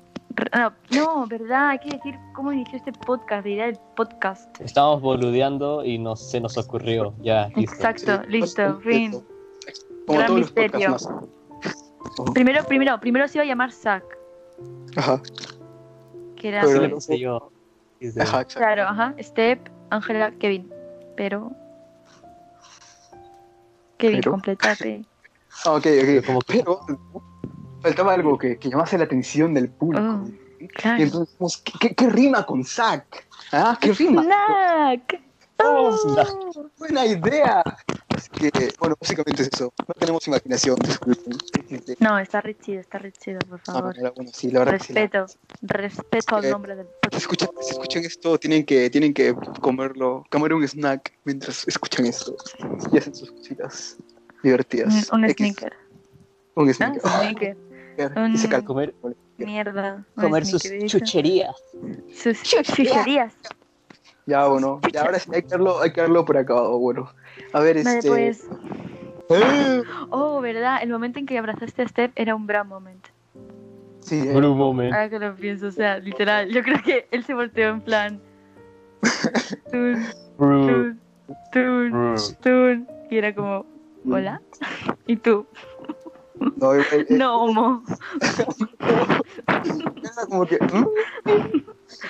[SPEAKER 2] No, no, verdad. Hay que decir cómo inició este podcast, la idea del podcast.
[SPEAKER 1] Estábamos boludeando y nos, se nos ocurrió. Ya, listo.
[SPEAKER 2] Exacto,
[SPEAKER 4] Sí,
[SPEAKER 2] listo, fin.
[SPEAKER 4] Como
[SPEAKER 2] Gran
[SPEAKER 4] todos
[SPEAKER 2] misterio.
[SPEAKER 4] más.
[SPEAKER 2] Primero, primero, primero se iba a llamar Zack,
[SPEAKER 4] Ajá,
[SPEAKER 2] que era.
[SPEAKER 4] Pero
[SPEAKER 1] yo.
[SPEAKER 4] Ajá.
[SPEAKER 2] Claro, ajá. Step, Ángela, Kevin. Pero. Kevin,
[SPEAKER 4] Pero.
[SPEAKER 2] completate.
[SPEAKER 4] Ah, ok, ok.
[SPEAKER 1] como que-
[SPEAKER 4] Pero faltaba algo que, que llamase la atención del público.
[SPEAKER 2] Oh,
[SPEAKER 4] Y
[SPEAKER 2] claro.
[SPEAKER 4] entonces, dijimos, ¿qué, qué, qué rima con SAC? ¿Ah? ¿Qué rima?
[SPEAKER 2] Snack.
[SPEAKER 1] Oh,
[SPEAKER 2] Oh.
[SPEAKER 4] Buena idea. Que, bueno, básicamente es eso. No tenemos imaginación, disculpen.
[SPEAKER 2] No, está re chido, está re chido, por
[SPEAKER 4] Ah,
[SPEAKER 2] favor.
[SPEAKER 4] bueno, bueno, sí, la verdad que sí, la-
[SPEAKER 2] Respeto, respeto al
[SPEAKER 4] Eh,
[SPEAKER 2] nombre del
[SPEAKER 4] Si escuchan, si escuchan esto, tienen que, tienen que comerlo, comer un snack mientras escuchan esto y hacen sus cositas divertidas.
[SPEAKER 2] Un, un
[SPEAKER 4] X,
[SPEAKER 2] sneaker.
[SPEAKER 4] Un
[SPEAKER 2] ¿Ah?
[SPEAKER 4] sneaker.
[SPEAKER 2] Sneaker.
[SPEAKER 4] Y se
[SPEAKER 2] un-.
[SPEAKER 1] Comer,
[SPEAKER 2] Mierda. un
[SPEAKER 1] comer sus
[SPEAKER 2] sneaker,
[SPEAKER 1] chucherías.
[SPEAKER 2] Sus chucherías.
[SPEAKER 4] Ya, bueno, ya ahora sí hay que darlo, hay que darlo por acabado. Bueno, a ver,
[SPEAKER 2] Vale,
[SPEAKER 4] este.
[SPEAKER 2] pues.
[SPEAKER 4] ¡Eh!
[SPEAKER 2] Oh, verdad, el momento en que abrazaste a Steph era un gran momento.
[SPEAKER 4] Sí, eh,
[SPEAKER 1] Por un momento.
[SPEAKER 2] Ahora que lo pienso, o sea, literal, yo creo que él se volteó en plan. Tun, tun, tun, tun. Y era como, ¿hola? ¿Y tú?
[SPEAKER 4] no, eh, eh,
[SPEAKER 2] No, homo.
[SPEAKER 4] como que. ¿mm?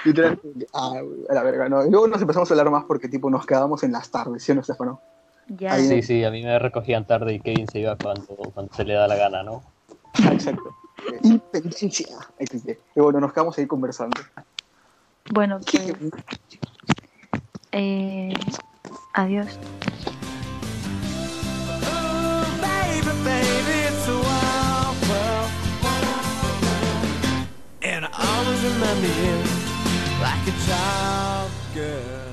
[SPEAKER 4] Literal, como que, ah, a la verga, no. Y luego nos empezamos a hablar más porque, tipo, nos quedábamos en las tardes, ¿sí o no, Estefano?
[SPEAKER 2] Ya.
[SPEAKER 4] Ahí-
[SPEAKER 1] Sí, sí, a mí me recogían tarde y Kevin se iba cuando, cuando se le da la gana, ¿no?
[SPEAKER 4] Ah, exacto. Independencia. Y bueno, nos quedamos ahí conversando.
[SPEAKER 2] Bueno, pues. eh, adiós.
[SPEAKER 6] And I always remember you like a child.